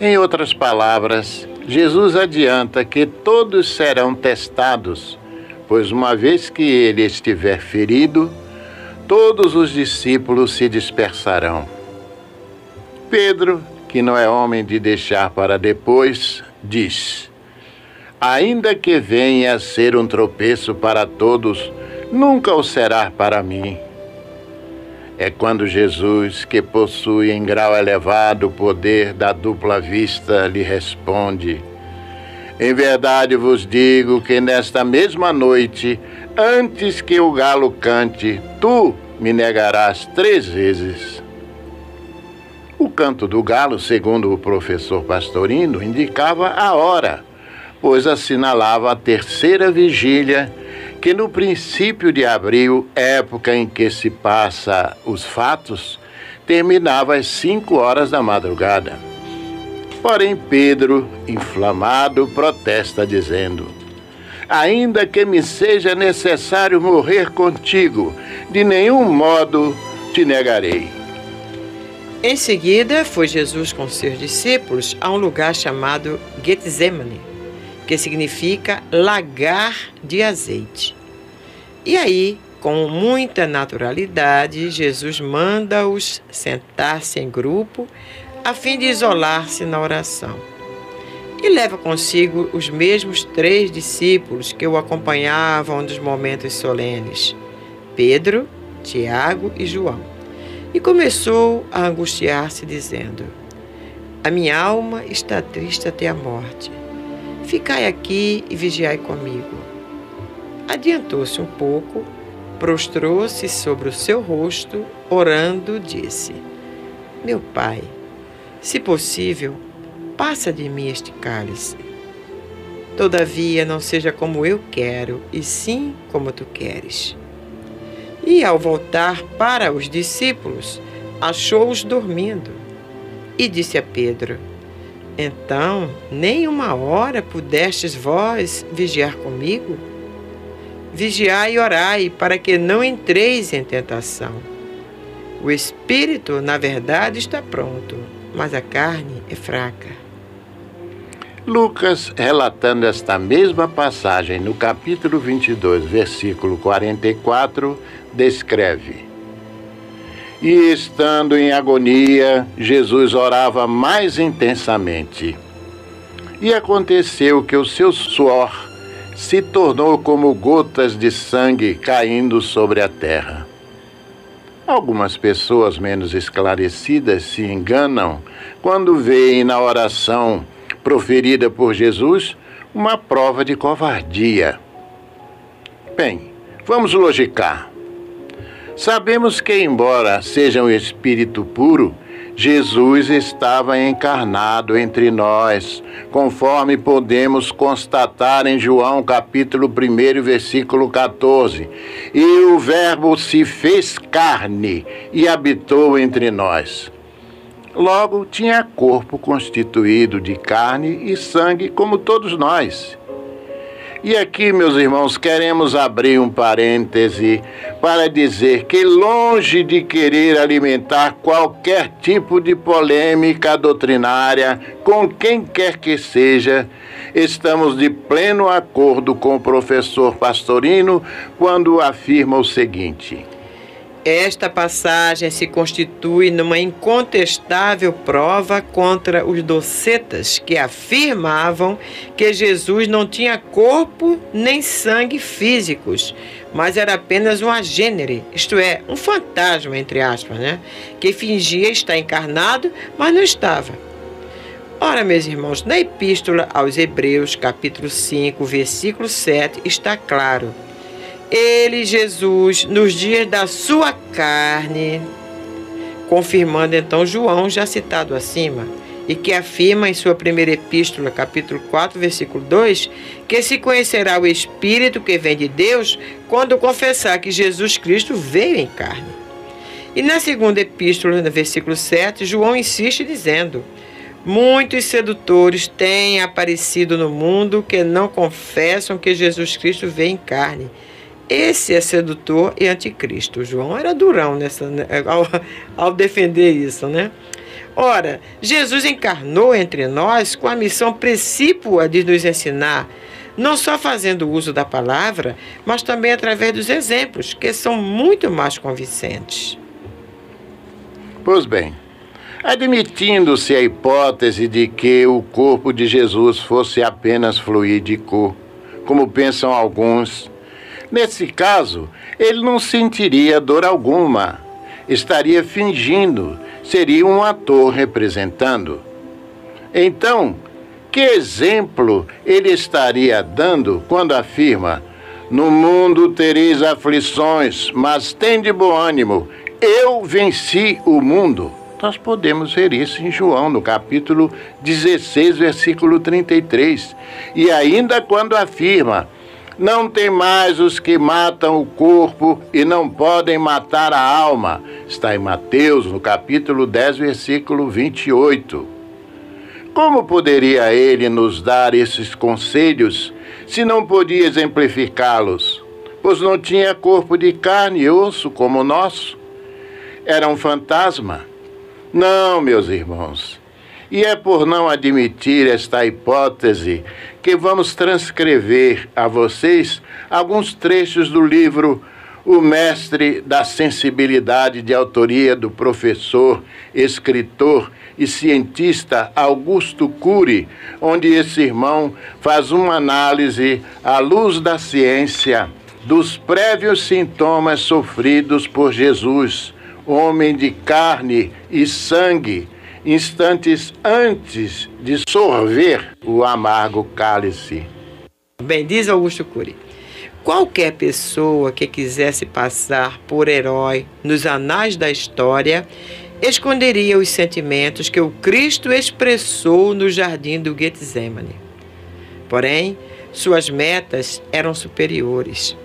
[SPEAKER 3] Em outras palavras, Jesus adianta que todos serão testados, pois uma vez que ele estiver ferido, todos os discípulos se dispersarão. Pedro, que não é homem de deixar para depois, diz: Ainda que venha a ser um tropeço para todos, nunca o será para mim é quando Jesus, que possui em grau elevado o poder da dupla vista, lhe responde: Em verdade vos digo que nesta mesma noite, antes que o galo cante, tu me negarás três vezes. O canto do galo, segundo o professor Pastorino, indicava a hora, pois assinalava a terceira vigília que no princípio de abril, época em que se passa os fatos, terminava às cinco horas da madrugada. Porém, Pedro, inflamado, protesta, dizendo: Ainda que me seja necessário morrer contigo, de nenhum modo te negarei.
[SPEAKER 4] Em seguida, foi Jesus com seus discípulos a um lugar chamado Getsemane que significa lagar de azeite. E aí, com muita naturalidade, Jesus manda-os sentar-se em grupo a fim de isolar-se na oração. E leva consigo os mesmos três discípulos que o acompanhavam nos momentos solenes: Pedro, Tiago e João. E começou a angustiar-se, dizendo: A minha alma está triste até a morte. Ficai aqui e vigiai comigo. Adiantou-se um pouco, prostrou-se sobre o seu rosto, orando, disse: Meu pai, se possível, passa de mim este cálice. Todavia, não seja como eu quero, e sim como tu queres. E ao voltar para os discípulos, achou-os dormindo e disse a Pedro: Então, nem uma hora pudestes vós vigiar comigo? Vigiai e orai, para que não entreis em tentação. O espírito, na verdade, está pronto, mas a carne é fraca.
[SPEAKER 3] Lucas, relatando esta mesma passagem no capítulo 22, versículo 44, descreve: E estando em agonia, Jesus orava mais intensamente. E aconteceu que o seu suor se tornou como gotas de sangue caindo sobre a terra. Algumas pessoas menos esclarecidas se enganam quando veem na oração proferida por Jesus uma prova de covardia. Bem, vamos logicar. Sabemos que, embora seja um espírito puro, Jesus estava encarnado entre nós, conforme podemos constatar em João capítulo 1, versículo 14. E o Verbo se fez carne e habitou entre nós. Logo, tinha corpo constituído de carne e sangue, como todos nós. E aqui, meus irmãos, queremos abrir um parêntese para dizer que, longe de querer alimentar qualquer tipo de polêmica doutrinária com quem quer que seja, estamos de pleno acordo com o professor Pastorino quando afirma o seguinte.
[SPEAKER 4] Esta passagem se constitui numa incontestável prova contra os docetas que afirmavam que Jesus não tinha corpo nem sangue físicos, mas era apenas um agênere, isto é, um fantasma, entre aspas, né? que fingia estar encarnado, mas não estava. Ora, meus irmãos, na Epístola aos Hebreus, capítulo 5, versículo 7, está claro ele, Jesus, nos dias da sua carne, confirmando então João, já citado acima, e que afirma em sua primeira epístola, capítulo 4, versículo 2, que se conhecerá o Espírito que vem de Deus quando confessar que Jesus Cristo veio em carne. E na segunda epístola, no versículo 7, João insiste dizendo: Muitos sedutores têm aparecido no mundo que não confessam que Jesus Cristo veio em carne. Esse é sedutor e anticristo. O João era durão nessa, né, ao, ao defender isso, né? Ora, Jesus encarnou entre nós com a missão precípua de nos ensinar, não só fazendo uso da palavra, mas também através dos exemplos, que são muito mais convincentes.
[SPEAKER 3] Pois bem, admitindo-se a hipótese de que o corpo de Jesus fosse apenas fluídico, como pensam alguns, Nesse caso, ele não sentiria dor alguma, estaria fingindo, seria um ator representando. Então, que exemplo ele estaria dando quando afirma: No mundo tereis aflições, mas tem de bom ânimo, eu venci o mundo. Nós podemos ver isso em João, no capítulo 16, versículo 33. E ainda quando afirma: não tem mais os que matam o corpo e não podem matar a alma. Está em Mateus, no capítulo 10, versículo 28. Como poderia ele nos dar esses conselhos se não podia exemplificá-los? Pois não tinha corpo de carne e osso como o nosso. Era um fantasma. Não, meus irmãos. E é por não admitir esta hipótese que vamos transcrever a vocês alguns trechos do livro O Mestre da Sensibilidade, de autoria do professor, escritor e cientista Augusto Cury, onde esse irmão faz uma análise à luz da ciência dos prévios sintomas sofridos por Jesus, homem de carne e sangue instantes antes de sorver o amargo cálice.
[SPEAKER 4] Bem, diz Augusto Cury. Qualquer pessoa que quisesse passar por herói nos anais da história esconderia os sentimentos que o Cristo expressou no jardim do Getsemane. Porém, suas metas eram superiores.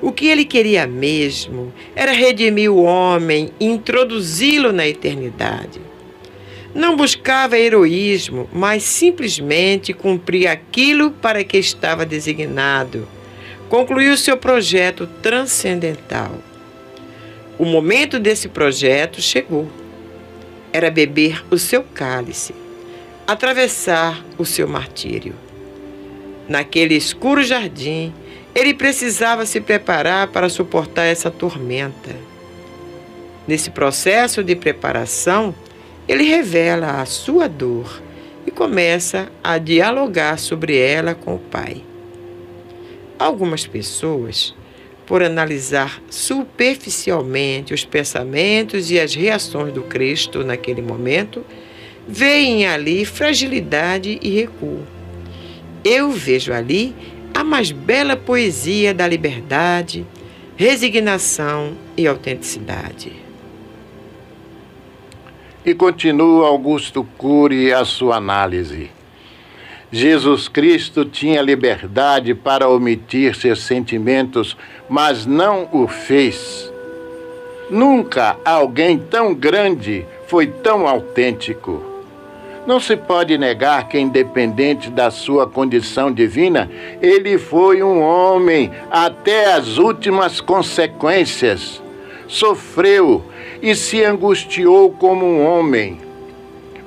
[SPEAKER 4] O que ele queria mesmo era redimir o homem e introduzi-lo na eternidade. Não buscava heroísmo, mas simplesmente cumpria aquilo para que estava designado. Concluiu seu projeto transcendental. O momento desse projeto chegou. Era beber o seu cálice, atravessar o seu martírio. Naquele escuro jardim, ele precisava se preparar para suportar essa tormenta. Nesse processo de preparação, ele revela a sua dor e começa a dialogar sobre ela com o Pai. Algumas pessoas, por analisar superficialmente os pensamentos e as reações do Cristo naquele momento, veem ali fragilidade e recuo. Eu vejo ali a mais bela poesia da liberdade, resignação e autenticidade.
[SPEAKER 3] E continua Augusto Cury a sua análise. Jesus Cristo tinha liberdade para omitir seus sentimentos, mas não o fez. Nunca alguém tão grande foi tão autêntico. Não se pode negar que, independente da sua condição divina, ele foi um homem até as últimas consequências. Sofreu e se angustiou como um homem,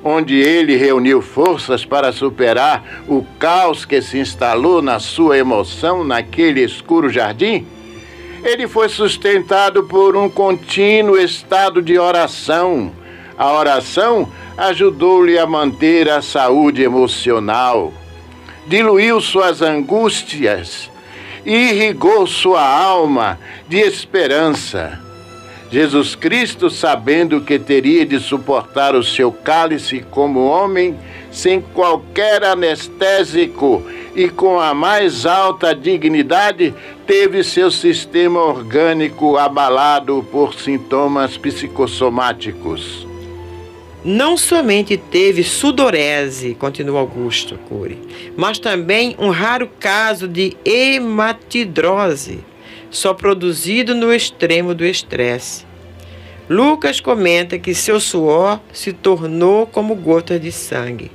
[SPEAKER 3] onde ele reuniu forças para superar o caos que se instalou na sua emoção naquele escuro jardim. Ele foi sustentado por um contínuo estado de oração. A oração ajudou-lhe a manter a saúde emocional, diluiu suas angústias e irrigou sua alma de esperança. Jesus Cristo, sabendo que teria de suportar o seu cálice como homem, sem qualquer anestésico e com a mais alta dignidade, teve seu sistema orgânico abalado por sintomas psicossomáticos.
[SPEAKER 4] Não somente teve sudorese, continua Augusto Cury, mas também um raro caso de hematidrose, só produzido no extremo do estresse. Lucas comenta que seu suor se tornou como gotas de sangue.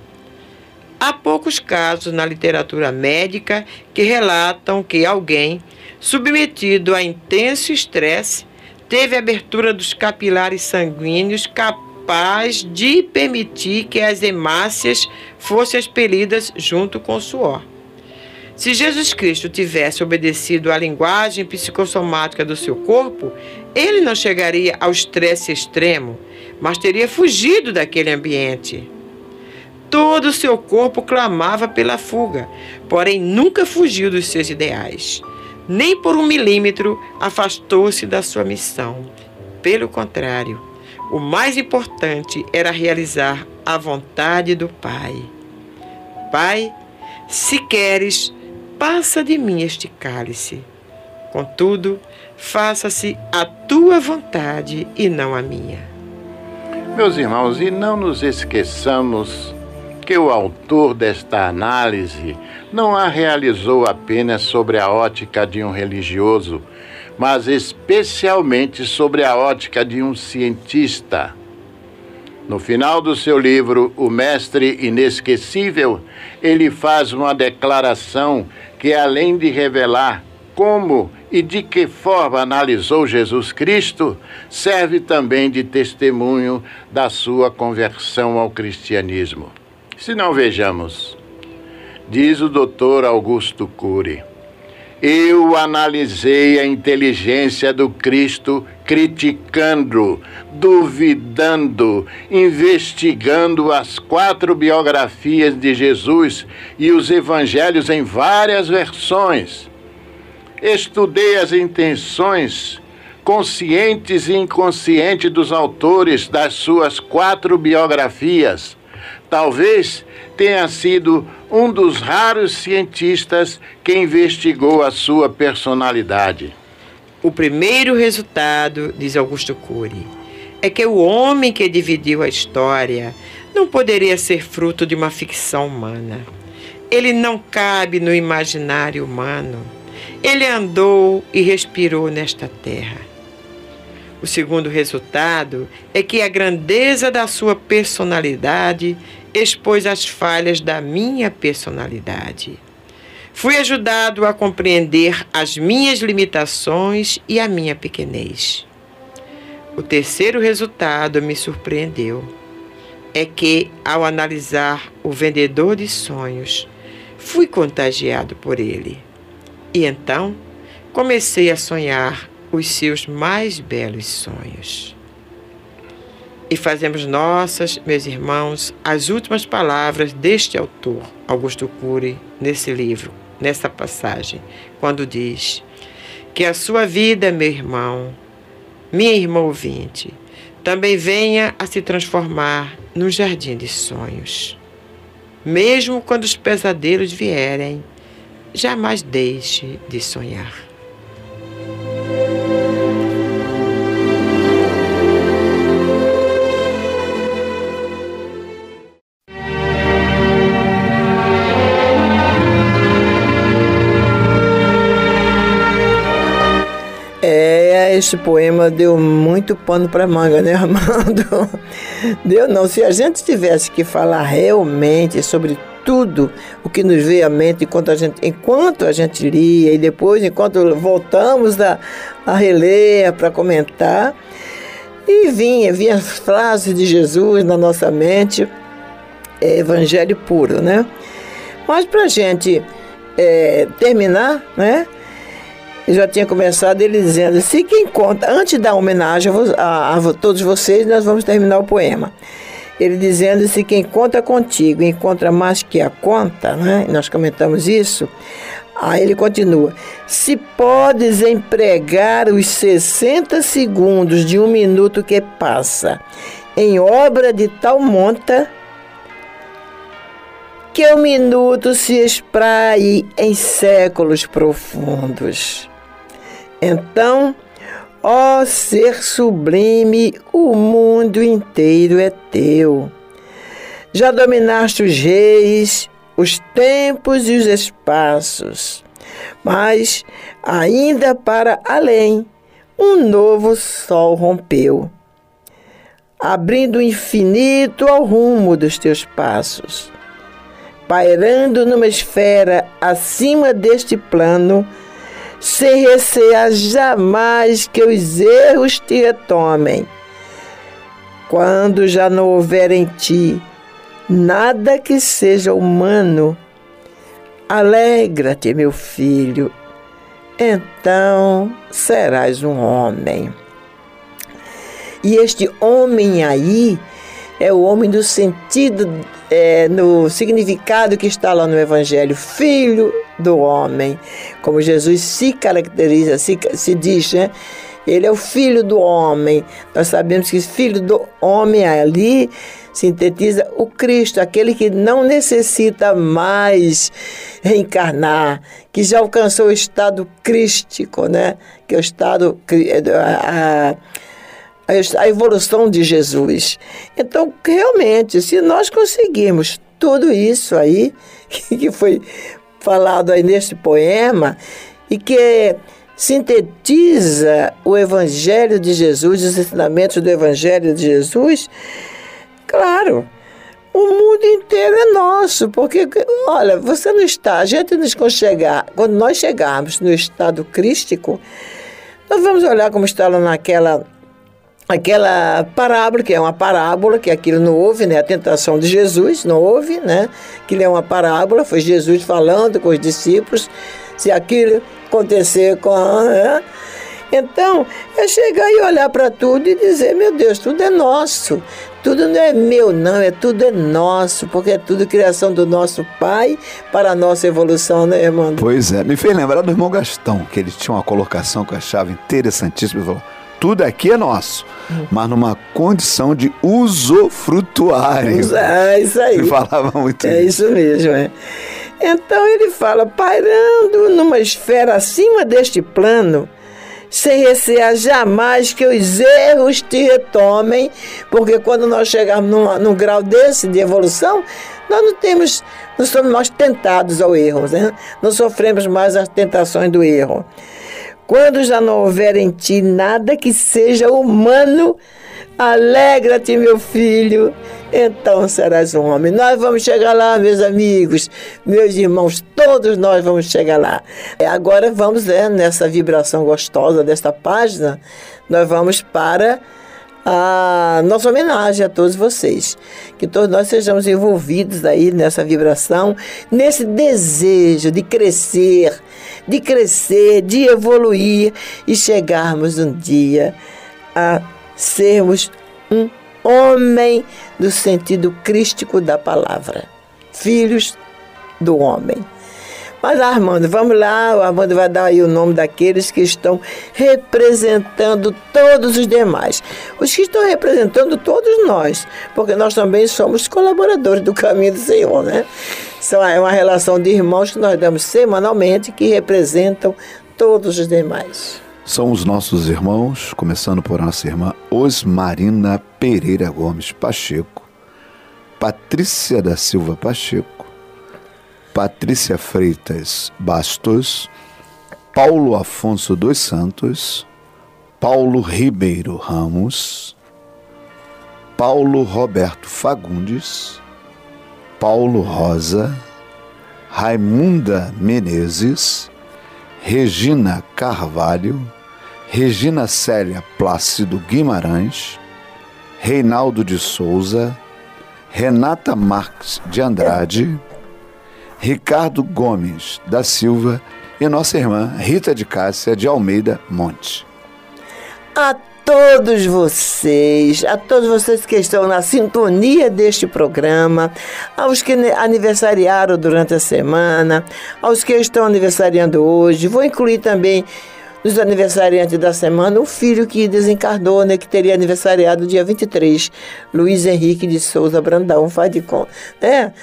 [SPEAKER 4] Há poucos casos na literatura médica que relatam que alguém, submetido a intenso estresse, teve abertura dos capilares sanguíneos capaz de permitir que as hemácias fossem expelidas junto com o suor. Se Jesus Cristo tivesse obedecido à linguagem psicossomática do seu corpo, ele não chegaria ao estresse extremo, mas teria fugido daquele ambiente. Todo o seu corpo clamava pela fuga, porém nunca fugiu dos seus ideais. Nem por um milímetro afastou-se da sua missão. Pelo contrário, o mais importante era realizar a vontade do Pai. Pai, se queres, passa de mim este cálice. Contudo, faça-se a tua vontade e não a minha.
[SPEAKER 3] Meus irmãos, e não nos esqueçamos que o autor desta análise não a realizou apenas sobre a ótica de um religioso, mas especialmente sobre a ótica de um cientista. No final do seu livro, O Mestre Inesquecível, ele faz uma declaração que, além de revelar como e de que forma analisou Jesus Cristo, serve também de testemunho da sua conversão ao cristianismo. Se não vejamos, diz o doutor Augusto Cury. Eu analisei a inteligência do Cristo criticando, duvidando, investigando as quatro biografias de Jesus e os evangelhos em várias versões. Estudei as intenções conscientes e inconscientes dos autores das suas quatro biografias. Talvez tenha sido um dos raros cientistas que investigou a sua personalidade.
[SPEAKER 4] O primeiro resultado, diz Augusto Cury, é que o homem que dividiu a história não poderia ser fruto de uma ficção humana. Ele não cabe no imaginário humano. Ele andou e respirou nesta terra. O segundo resultado é que a grandeza da sua personalidade expôs as falhas da minha personalidade. Fui ajudado a compreender as minhas limitações e a minha pequenez. O terceiro resultado me surpreendeu. É que, ao analisar o vendedor de sonhos, fui contagiado por ele. E então comecei a sonhar os seus mais belos sonhos. E fazemos nossas, meus irmãos, as últimas palavras deste autor, Augusto Cury, nesse livro, nessa passagem, quando diz: Que a sua vida, meu irmão, minha irmã ouvinte, também venha a se transformar num jardim de sonhos. Mesmo quando os pesadelos vierem, jamais deixe de sonhar.
[SPEAKER 1] Este poema deu muito pano para manga, né, Armando? Deu não. Se a gente tivesse que falar realmente sobre tudo o que nos veio à mente enquanto a gente, enquanto a gente lia e depois enquanto voltamos a, a reler para comentar, e vinha, vinha as frases de Jesus na nossa mente, é evangelho puro, né? Mas para a gente é, terminar, né? Já tinha começado ele dizendo: se quem conta, antes da homenagem a, a, a, todos vocês, nós vamos terminar o poema. Ele dizendo: se quem conta contigo encontra mais que a conta, né? nós comentamos isso. Aí ele continua: se podes empregar os 60 segundos de um minuto que passa em obra de tal monta, que o minuto se espraie em séculos profundos. Então, ó ser sublime, o mundo inteiro é teu. Já dominaste os reis, os tempos e os espaços, mas ainda para além, um novo sol rompeu, abrindo o infinito ao rumo dos teus passos. Pairando numa esfera acima deste plano, sem recear jamais que os erros te retomem. Quando já não houver em ti nada que seja humano, alegra-te, meu filho, então serás um homem. E este homem aí é o homem do sentido, é, no significado que está lá no Evangelho, filho do homem. Como Jesus se caracteriza, se, se diz, né? Ele é o filho do homem. Nós sabemos que filho do homem ali sintetiza o Cristo, aquele que não necessita mais reencarnar, que já alcançou o estado crístico, né? Que é o estado a, a, a evolução de Jesus. Então, realmente, se nós conseguirmos tudo isso aí que foi falado aí neste poema e que sintetiza o Evangelho de Jesus, os ensinamentos do Evangelho de Jesus, claro, o mundo inteiro é nosso, porque, olha, você não está, a gente nos chegar, quando nós chegarmos no estado crístico, nós vamos olhar como está lá naquela aquela parábola, que é uma parábola, que aquilo não houve, né? A tentação de Jesus, não houve, né? Aquilo é uma parábola, foi Jesus falando com os discípulos, se aquilo acontecer com a... Né? Então, é chegar e olhar para tudo e dizer, meu Deus, tudo é nosso. Tudo não é meu, não, é tudo é nosso, porque é tudo criação do nosso Pai para a nossa evolução, né, irmão?
[SPEAKER 2] Pois é, me fez lembrar do irmão Gastão, que ele tinha uma colocação que eu achava interessantíssima. Ele falou, tudo aqui é nosso, mas numa condição de usufrutuário.
[SPEAKER 1] É isso aí.
[SPEAKER 2] Ele falava muito
[SPEAKER 1] É isso, isso mesmo, é. Então ele fala, pairando numa esfera acima deste plano, sem recear jamais que os erros te retomem, porque quando nós chegarmos num, num grau desse de evolução, nós não temos, não somos mais tentados ao erro, né? não sofremos mais as tentações do erro. Quando já não houver em ti nada que seja humano, alegra-te, meu filho, então serás um homem. Nós vamos chegar lá, meus amigos, meus irmãos, todos nós vamos chegar lá. Agora vamos né, nessa vibração gostosa desta página, nós vamos para a nossa homenagem a todos vocês. Que todos nós sejamos envolvidos aí nessa vibração, nesse desejo de crescer, de crescer, de evoluir e chegarmos um dia a sermos um homem no sentido crístico da palavra. Filhos do homem. Mas Armando, vamos lá, o Armando vai dar aí o nome daqueles que estão representando todos os demais. Os que estão representando todos nós, porque nós também somos colaboradores do caminho do Senhor, né? É uma relação de irmãos que nós damos semanalmente que representam todos os demais.
[SPEAKER 2] São os nossos irmãos, começando por nossa irmã Osmarina Pereira Gomes Pacheco, Patrícia da Silva Pacheco, Patrícia Freitas Bastos, Paulo Afonso dos Santos, Paulo Ribeiro Ramos, Paulo Roberto Fagundes, Paulo Rosa, Raimunda Menezes, Regina Carvalho, Regina Célia Plácido Guimarães, Reinaldo de Souza, Renata Marques de Andrade, Ricardo Gomes da Silva e nossa irmã Rita de Cássia de Almeida Monte.
[SPEAKER 1] A todos vocês, a todos vocês que estão na sintonia deste programa, aos que aniversariaram durante a semana, aos que estão aniversariando hoje, vou incluir também nos aniversariantes da semana, o filho que desencarnou, né, que teria aniversariado dia 23, Luiz Henrique de Souza Brandão, faz de conta, né?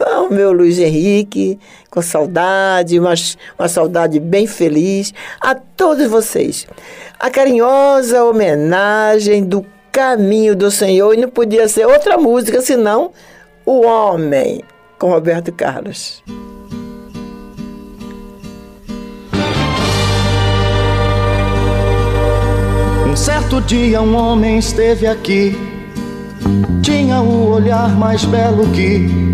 [SPEAKER 1] O meu Luiz Henrique, com saudade, uma, uma saudade bem feliz. A todos vocês, a carinhosa homenagem do caminho do Senhor, e não podia ser outra música senão O Homem, com Roberto Carlos.
[SPEAKER 5] Um certo dia um homem esteve aqui, tinha o olhar mais belo que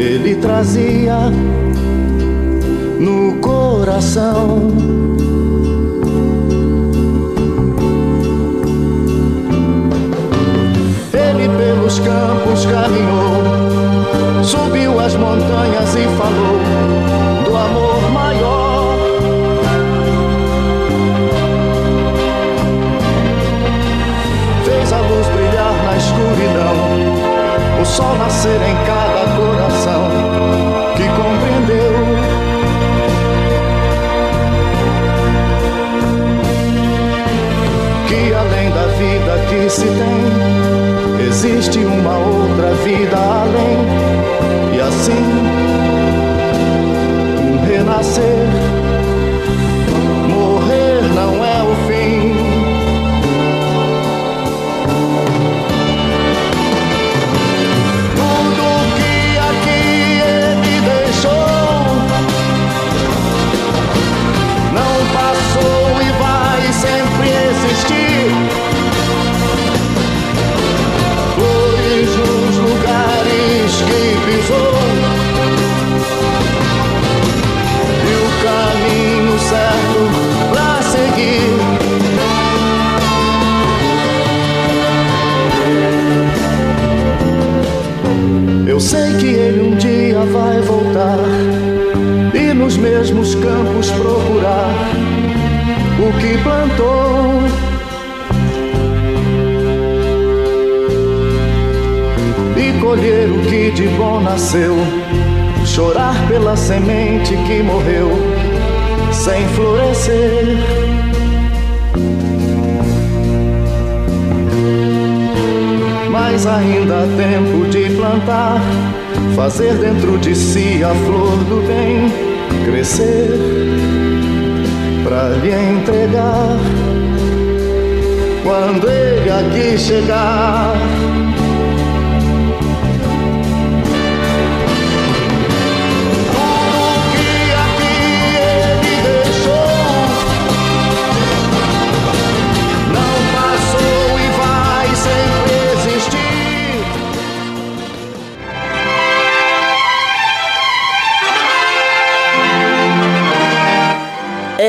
[SPEAKER 5] Ele trazia no coração. Ele pelos campos caminhou, subiu as montanhas e falou do amor maior. escuridão, o sol nascer em cada coração que compreendeu. Que além da vida que se tem, existe uma outra vida além, e assim um renascer sei que ele um dia vai voltar e nos mesmos campos procurar o que plantou. E colher o que de bom nasceu, chorar pela semente que morreu, sem florescer. Mas ainda há tempo de plantar, fazer dentro de si a flor do bem crescer, para lhe entregar quando ele aqui chegar.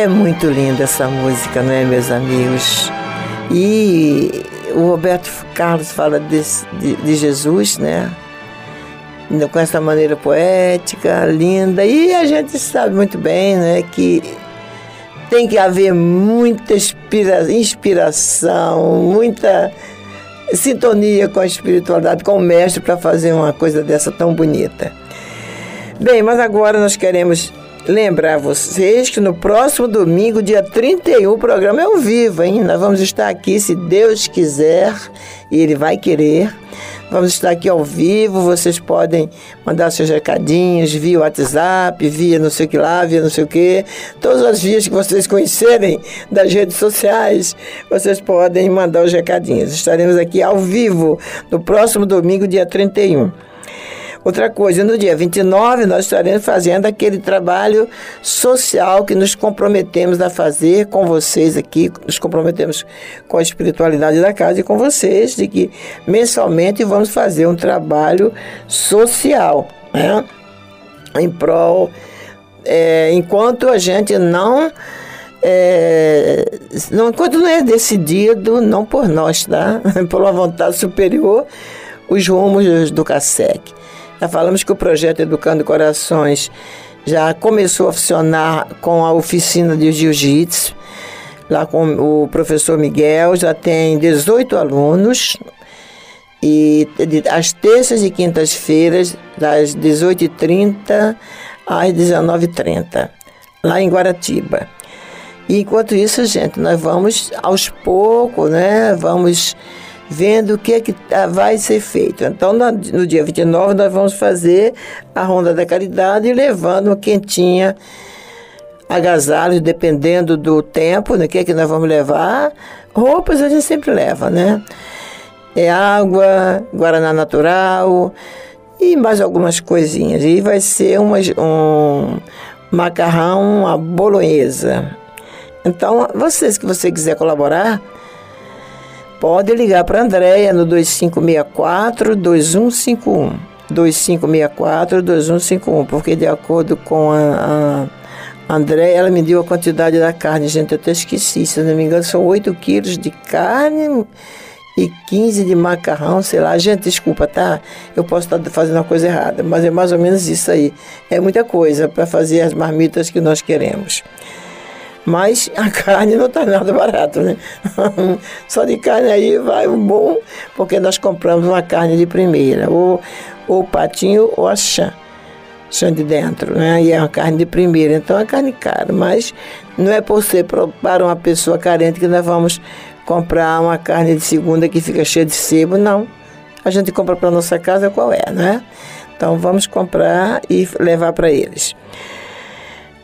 [SPEAKER 1] É muito linda essa música, não é, meus amigos? E o Roberto Carlos fala de, de, de Jesus, né? Com essa maneira poética, linda. E a gente sabe muito bem, né, que tem que haver muita inspira inspiração, muita sintonia com a espiritualidade, com o mestre para fazer uma coisa dessa tão bonita. Bem, mas agora nós queremos lembrar vocês que no próximo domingo, dia 31, o programa é ao vivo, hein? Nós vamos estar aqui, se Deus quiser, e Ele vai querer. Vamos estar aqui ao vivo, vocês podem mandar seus recadinhos via WhatsApp, via não sei o que lá, via não sei o que. Todas as vias que vocês conhecerem das redes sociais, vocês podem mandar os recadinhos. Estaremos aqui ao vivo no próximo domingo, dia 31. Outra coisa, no dia 29 nós estaremos fazendo aquele trabalho social que nos comprometemos a fazer com vocês aqui, nos comprometemos com a espiritualidade da casa e com vocês, de que mensalmente vamos fazer um trabalho social, né? Em prol, é, enquanto a gente não é, não, enquanto não é decidido, não por nós, tá? por uma vontade superior, os rumos do CASEC. Já falamos que o projeto Educando Corações já começou a funcionar com a oficina de jiu-jitsu, lá com o professor Miguel, já tem 18 alunos. E às terças e quintas-feiras, das 18h30 às 19h30, lá em Guaratiba. E enquanto isso, gente, nós vamos aos poucos, né? Vamos vendo o que é que tá, vai ser feito. Então, no dia 29, nós vamos fazer a Ronda da Caridade levando uma quentinha, agasalhos, dependendo do tempo, né? O que é que nós vamos levar? Roupas a gente sempre leva, né? É água, guaraná natural e mais algumas coisinhas. E vai ser uma, um macarrão, uma bolonhesa. Então, vocês que você quiser colaborar, Pode ligar para a Andréia no 2564-2151. 2564-2151, porque de acordo com a, a ela me deu a quantidade da carne. Gente, eu até esqueci, se não me engano, são 8 quilos de carne e 15 de macarrão, sei lá. Gente, desculpa, tá? Eu posso estar fazendo uma coisa errada, mas é mais ou menos isso aí. É muita coisa para fazer as marmitas que nós queremos. Mas a carne não está nada barato, né? Só de carne aí vai um bom, porque nós compramos uma carne de primeira, ou, o patinho ou a chã, chã de dentro, né? E é uma carne de primeira, então é carne cara, mas não é por ser para uma pessoa carente que nós vamos comprar uma carne de segunda que fica cheia de sebo, não. A gente compra para nossa casa qual é, né? Então vamos comprar e levar para eles.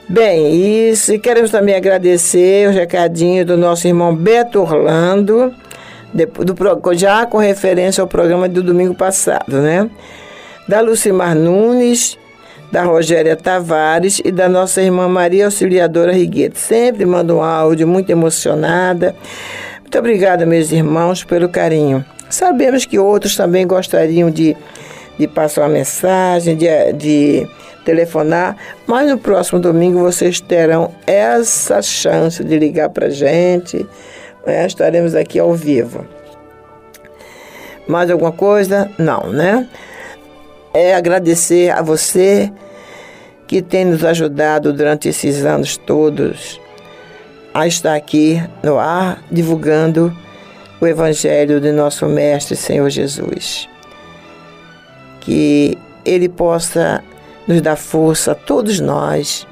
[SPEAKER 1] Bem, e queremos também agradecer o recadinho do nosso irmão Beto Orlando, do, já com referência ao programa do domingo passado, né? Da Lucimar Nunes, da Rogéria Tavares e da nossa irmã Maria Auxiliadora Riguete. Sempre manda um áudio muito emocionada. Muito obrigada, meus irmãos, pelo carinho. Sabemos que outros também gostariam de, de passar uma mensagem, de, de telefonar, mas no próximo domingo vocês terão essa chance de ligar para a gente. Né? Estaremos aqui ao vivo. Mais alguma coisa? Não, né? É agradecer a você que tem nos ajudado durante esses anos todos a estar aqui no ar divulgando o Evangelho de nosso Mestre Senhor Jesus. Que Ele possa nos dá força a todos nós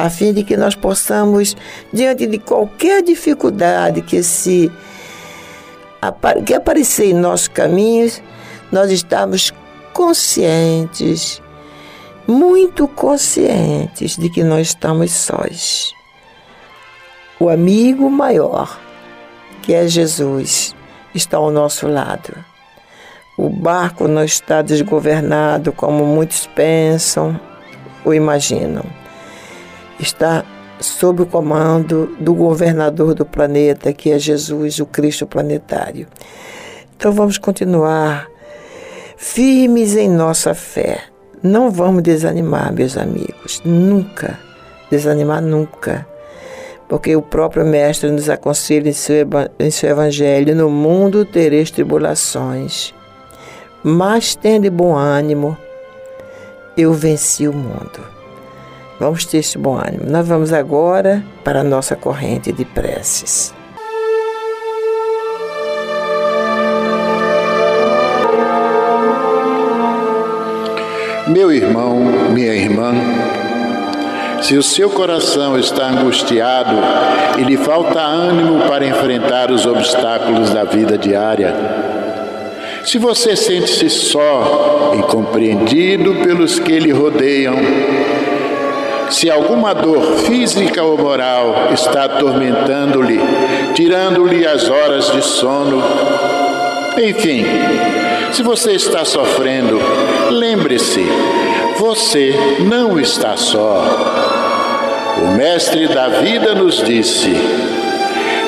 [SPEAKER 1] a fim de que nós possamos, diante de qualquer dificuldade que se que aparecer em nossos caminhos, nós estamos conscientes, muito conscientes de que nós estamos sós. O amigo maior, que é Jesus, está ao nosso lado. O barco não está desgovernado como muitos pensam ou imaginam. Está sob o comando do governador do planeta, que é Jesus, o Cristo planetário. Então vamos continuar firmes em nossa fé. Não vamos desanimar, meus amigos, nunca. Desanimar nunca. Porque o próprio Mestre nos aconselha em seu, em seu Evangelho: no mundo tereis tribulações, mas tende bom ânimo, eu venci o mundo. Vamos ter este bom ânimo. Nós vamos agora para a nossa corrente de preces.
[SPEAKER 3] Meu irmão, minha irmã, se o seu coração está angustiado e lhe falta ânimo para enfrentar os obstáculos da vida diária, se você sente-se só e compreendido pelos que lhe rodeiam, se alguma dor física ou moral está atormentando-lhe, tirando-lhe as horas de sono, enfim, se você está sofrendo, lembre-se, você não está só. O Mestre da vida nos disse: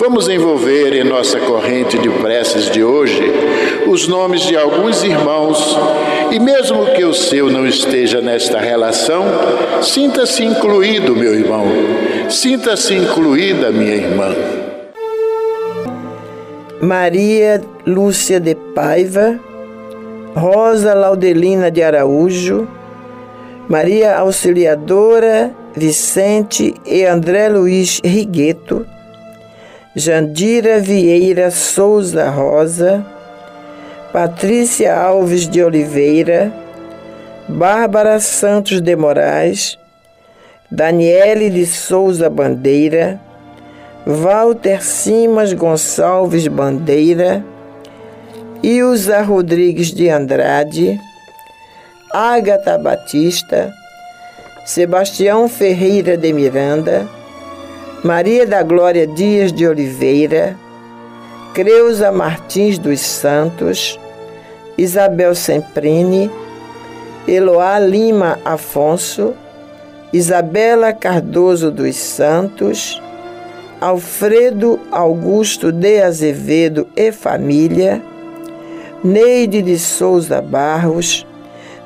[SPEAKER 3] Vamos envolver em nossa corrente de preces de hoje os nomes de alguns irmãos e, mesmo que o seu não esteja nesta relação, sinta-se incluído, meu irmão, sinta-se incluída, minha irmã.
[SPEAKER 1] Maria Lúcia de Paiva, Rosa Laudelina de Araújo, Maria Auxiliadora Vicente e André Luiz Rigueto, Jandira Vieira Souza Rosa, Patrícia Alves de Oliveira, Bárbara Santos de Moraes, Daniele de Souza Bandeira, Walter Simas Gonçalves Bandeira, Ilza Rodrigues de Andrade, Ágata Batista, Sebastião Ferreira de Miranda, Maria da Glória Dias de Oliveira, Creuza Martins dos Santos, Isabel Semprini, Eloá Lima Afonso, Isabela Cardoso dos Santos, Alfredo Augusto de Azevedo e família, Neide de Souza Barros,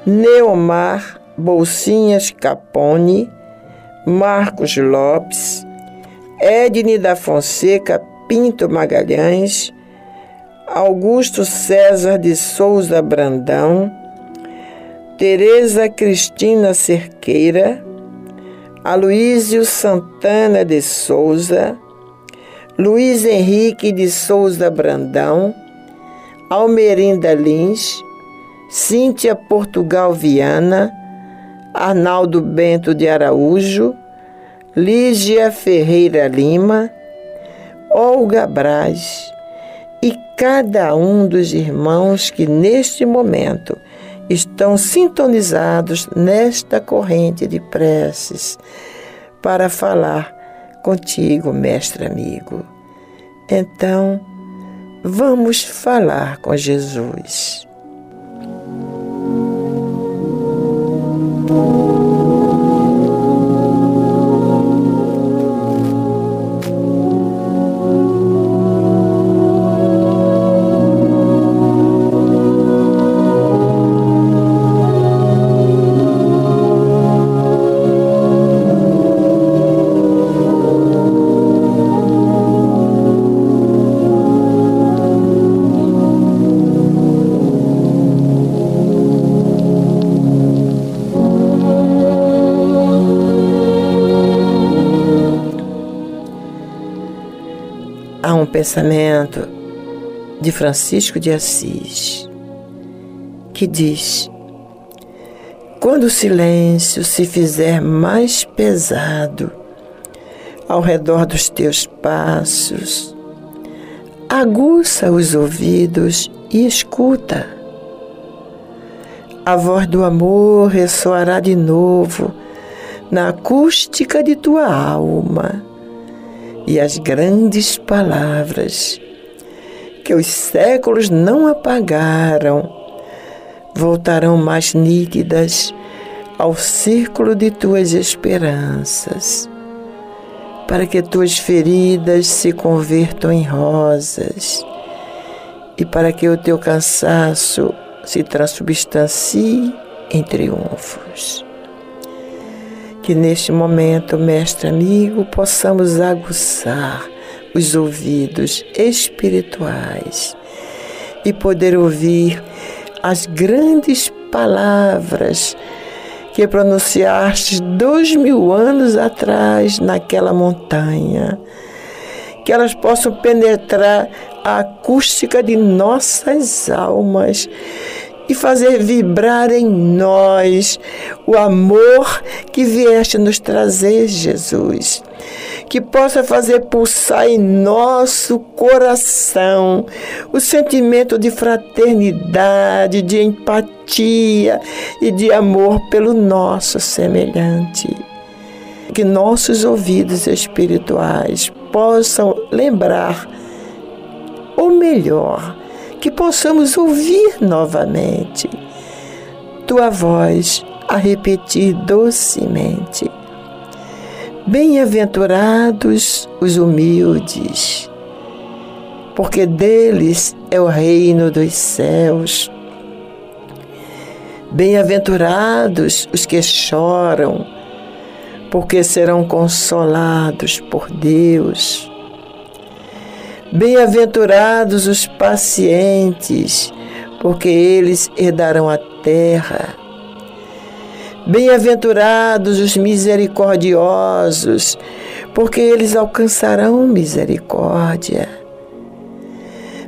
[SPEAKER 1] Neomar Bolsinhas Capone, Marcos Lopes, Edne da Fonseca Pinto Magalhães, Augusto César de Souza Brandão, Tereza Cristina Cerqueira, Aloísio Santana de Souza, Luiz Henrique de Souza Brandão, Almerinda Lins, Cíntia Portugal Viana, Arnaldo Bento de Araújo, Lígia Ferreira Lima, Olga Braz e cada um dos irmãos que neste momento estão sintonizados nesta corrente de preces para falar contigo, mestre amigo. Então, vamos falar com Jesus. Pensamento de Francisco de Assis, que diz: Quando o silêncio se fizer mais pesado ao redor dos teus passos, aguça os ouvidos e escuta. A voz do amor ressoará de novo na acústica de tua alma e as grandes palavras que os séculos não apagaram voltarão mais nítidas ao círculo de tuas esperanças, para que tuas feridas se convertam em rosas e para que o teu cansaço se transubstancie em triunfos que neste momento, mestre amigo, possamos aguçar os ouvidos espirituais e poder ouvir as grandes palavras que pronunciaste dois mil anos atrás naquela montanha, que elas possam penetrar a acústica de nossas almas e fazer vibrar em nós o amor que vieste nos trazer, Jesus. Que possa fazer pulsar em nosso coração o sentimento de fraternidade, de empatia e de amor pelo nosso semelhante. Que nossos ouvidos espirituais possam lembrar, ou melhor, que possamos ouvir novamente tua voz a repetir docemente. Bem-aventurados os humildes, porque deles é o reino dos céus. Bem-aventurados os que choram, porque serão consolados por Deus. Bem-aventurados os pacientes, porque eles herdarão a terra. Bem-aventurados os misericordiosos, porque eles alcançarão misericórdia.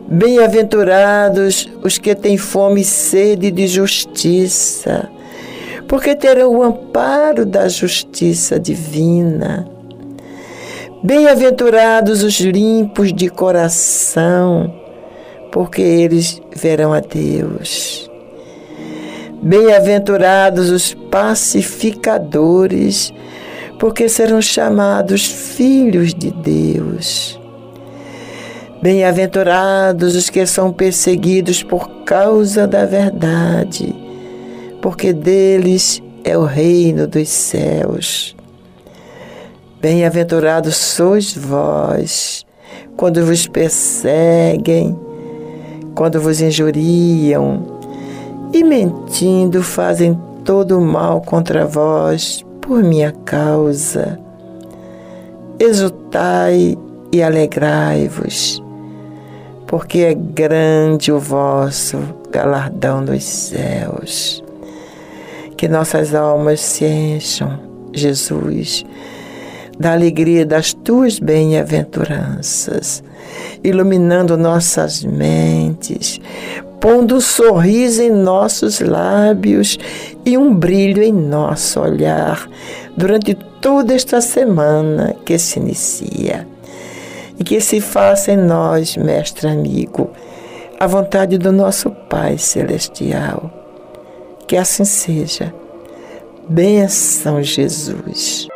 [SPEAKER 1] Bem-aventurados os que têm fome e sede de justiça, porque terão o amparo da justiça divina. Bem-aventurados os limpos de coração, porque eles verão a Deus. Bem-aventurados os pacificadores, porque serão chamados filhos de Deus. Bem-aventurados os que são perseguidos por causa da verdade, porque deles é o reino dos céus. Bem-aventurados sois vós, quando vos perseguem, quando vos injuriam e mentindo fazem todo o mal contra vós por minha causa. Exultai e alegrai-vos, porque é grande o vosso galardão nos céus. Que nossas almas se encham, Jesus da alegria das tuas bem-aventuranças, iluminando nossas mentes, pondo um sorriso em nossos lábios e um brilho em nosso olhar durante toda esta semana que se inicia. E que se faça em nós, mestre amigo, a vontade do nosso Pai Celestial. Que assim seja. Benção, Jesus.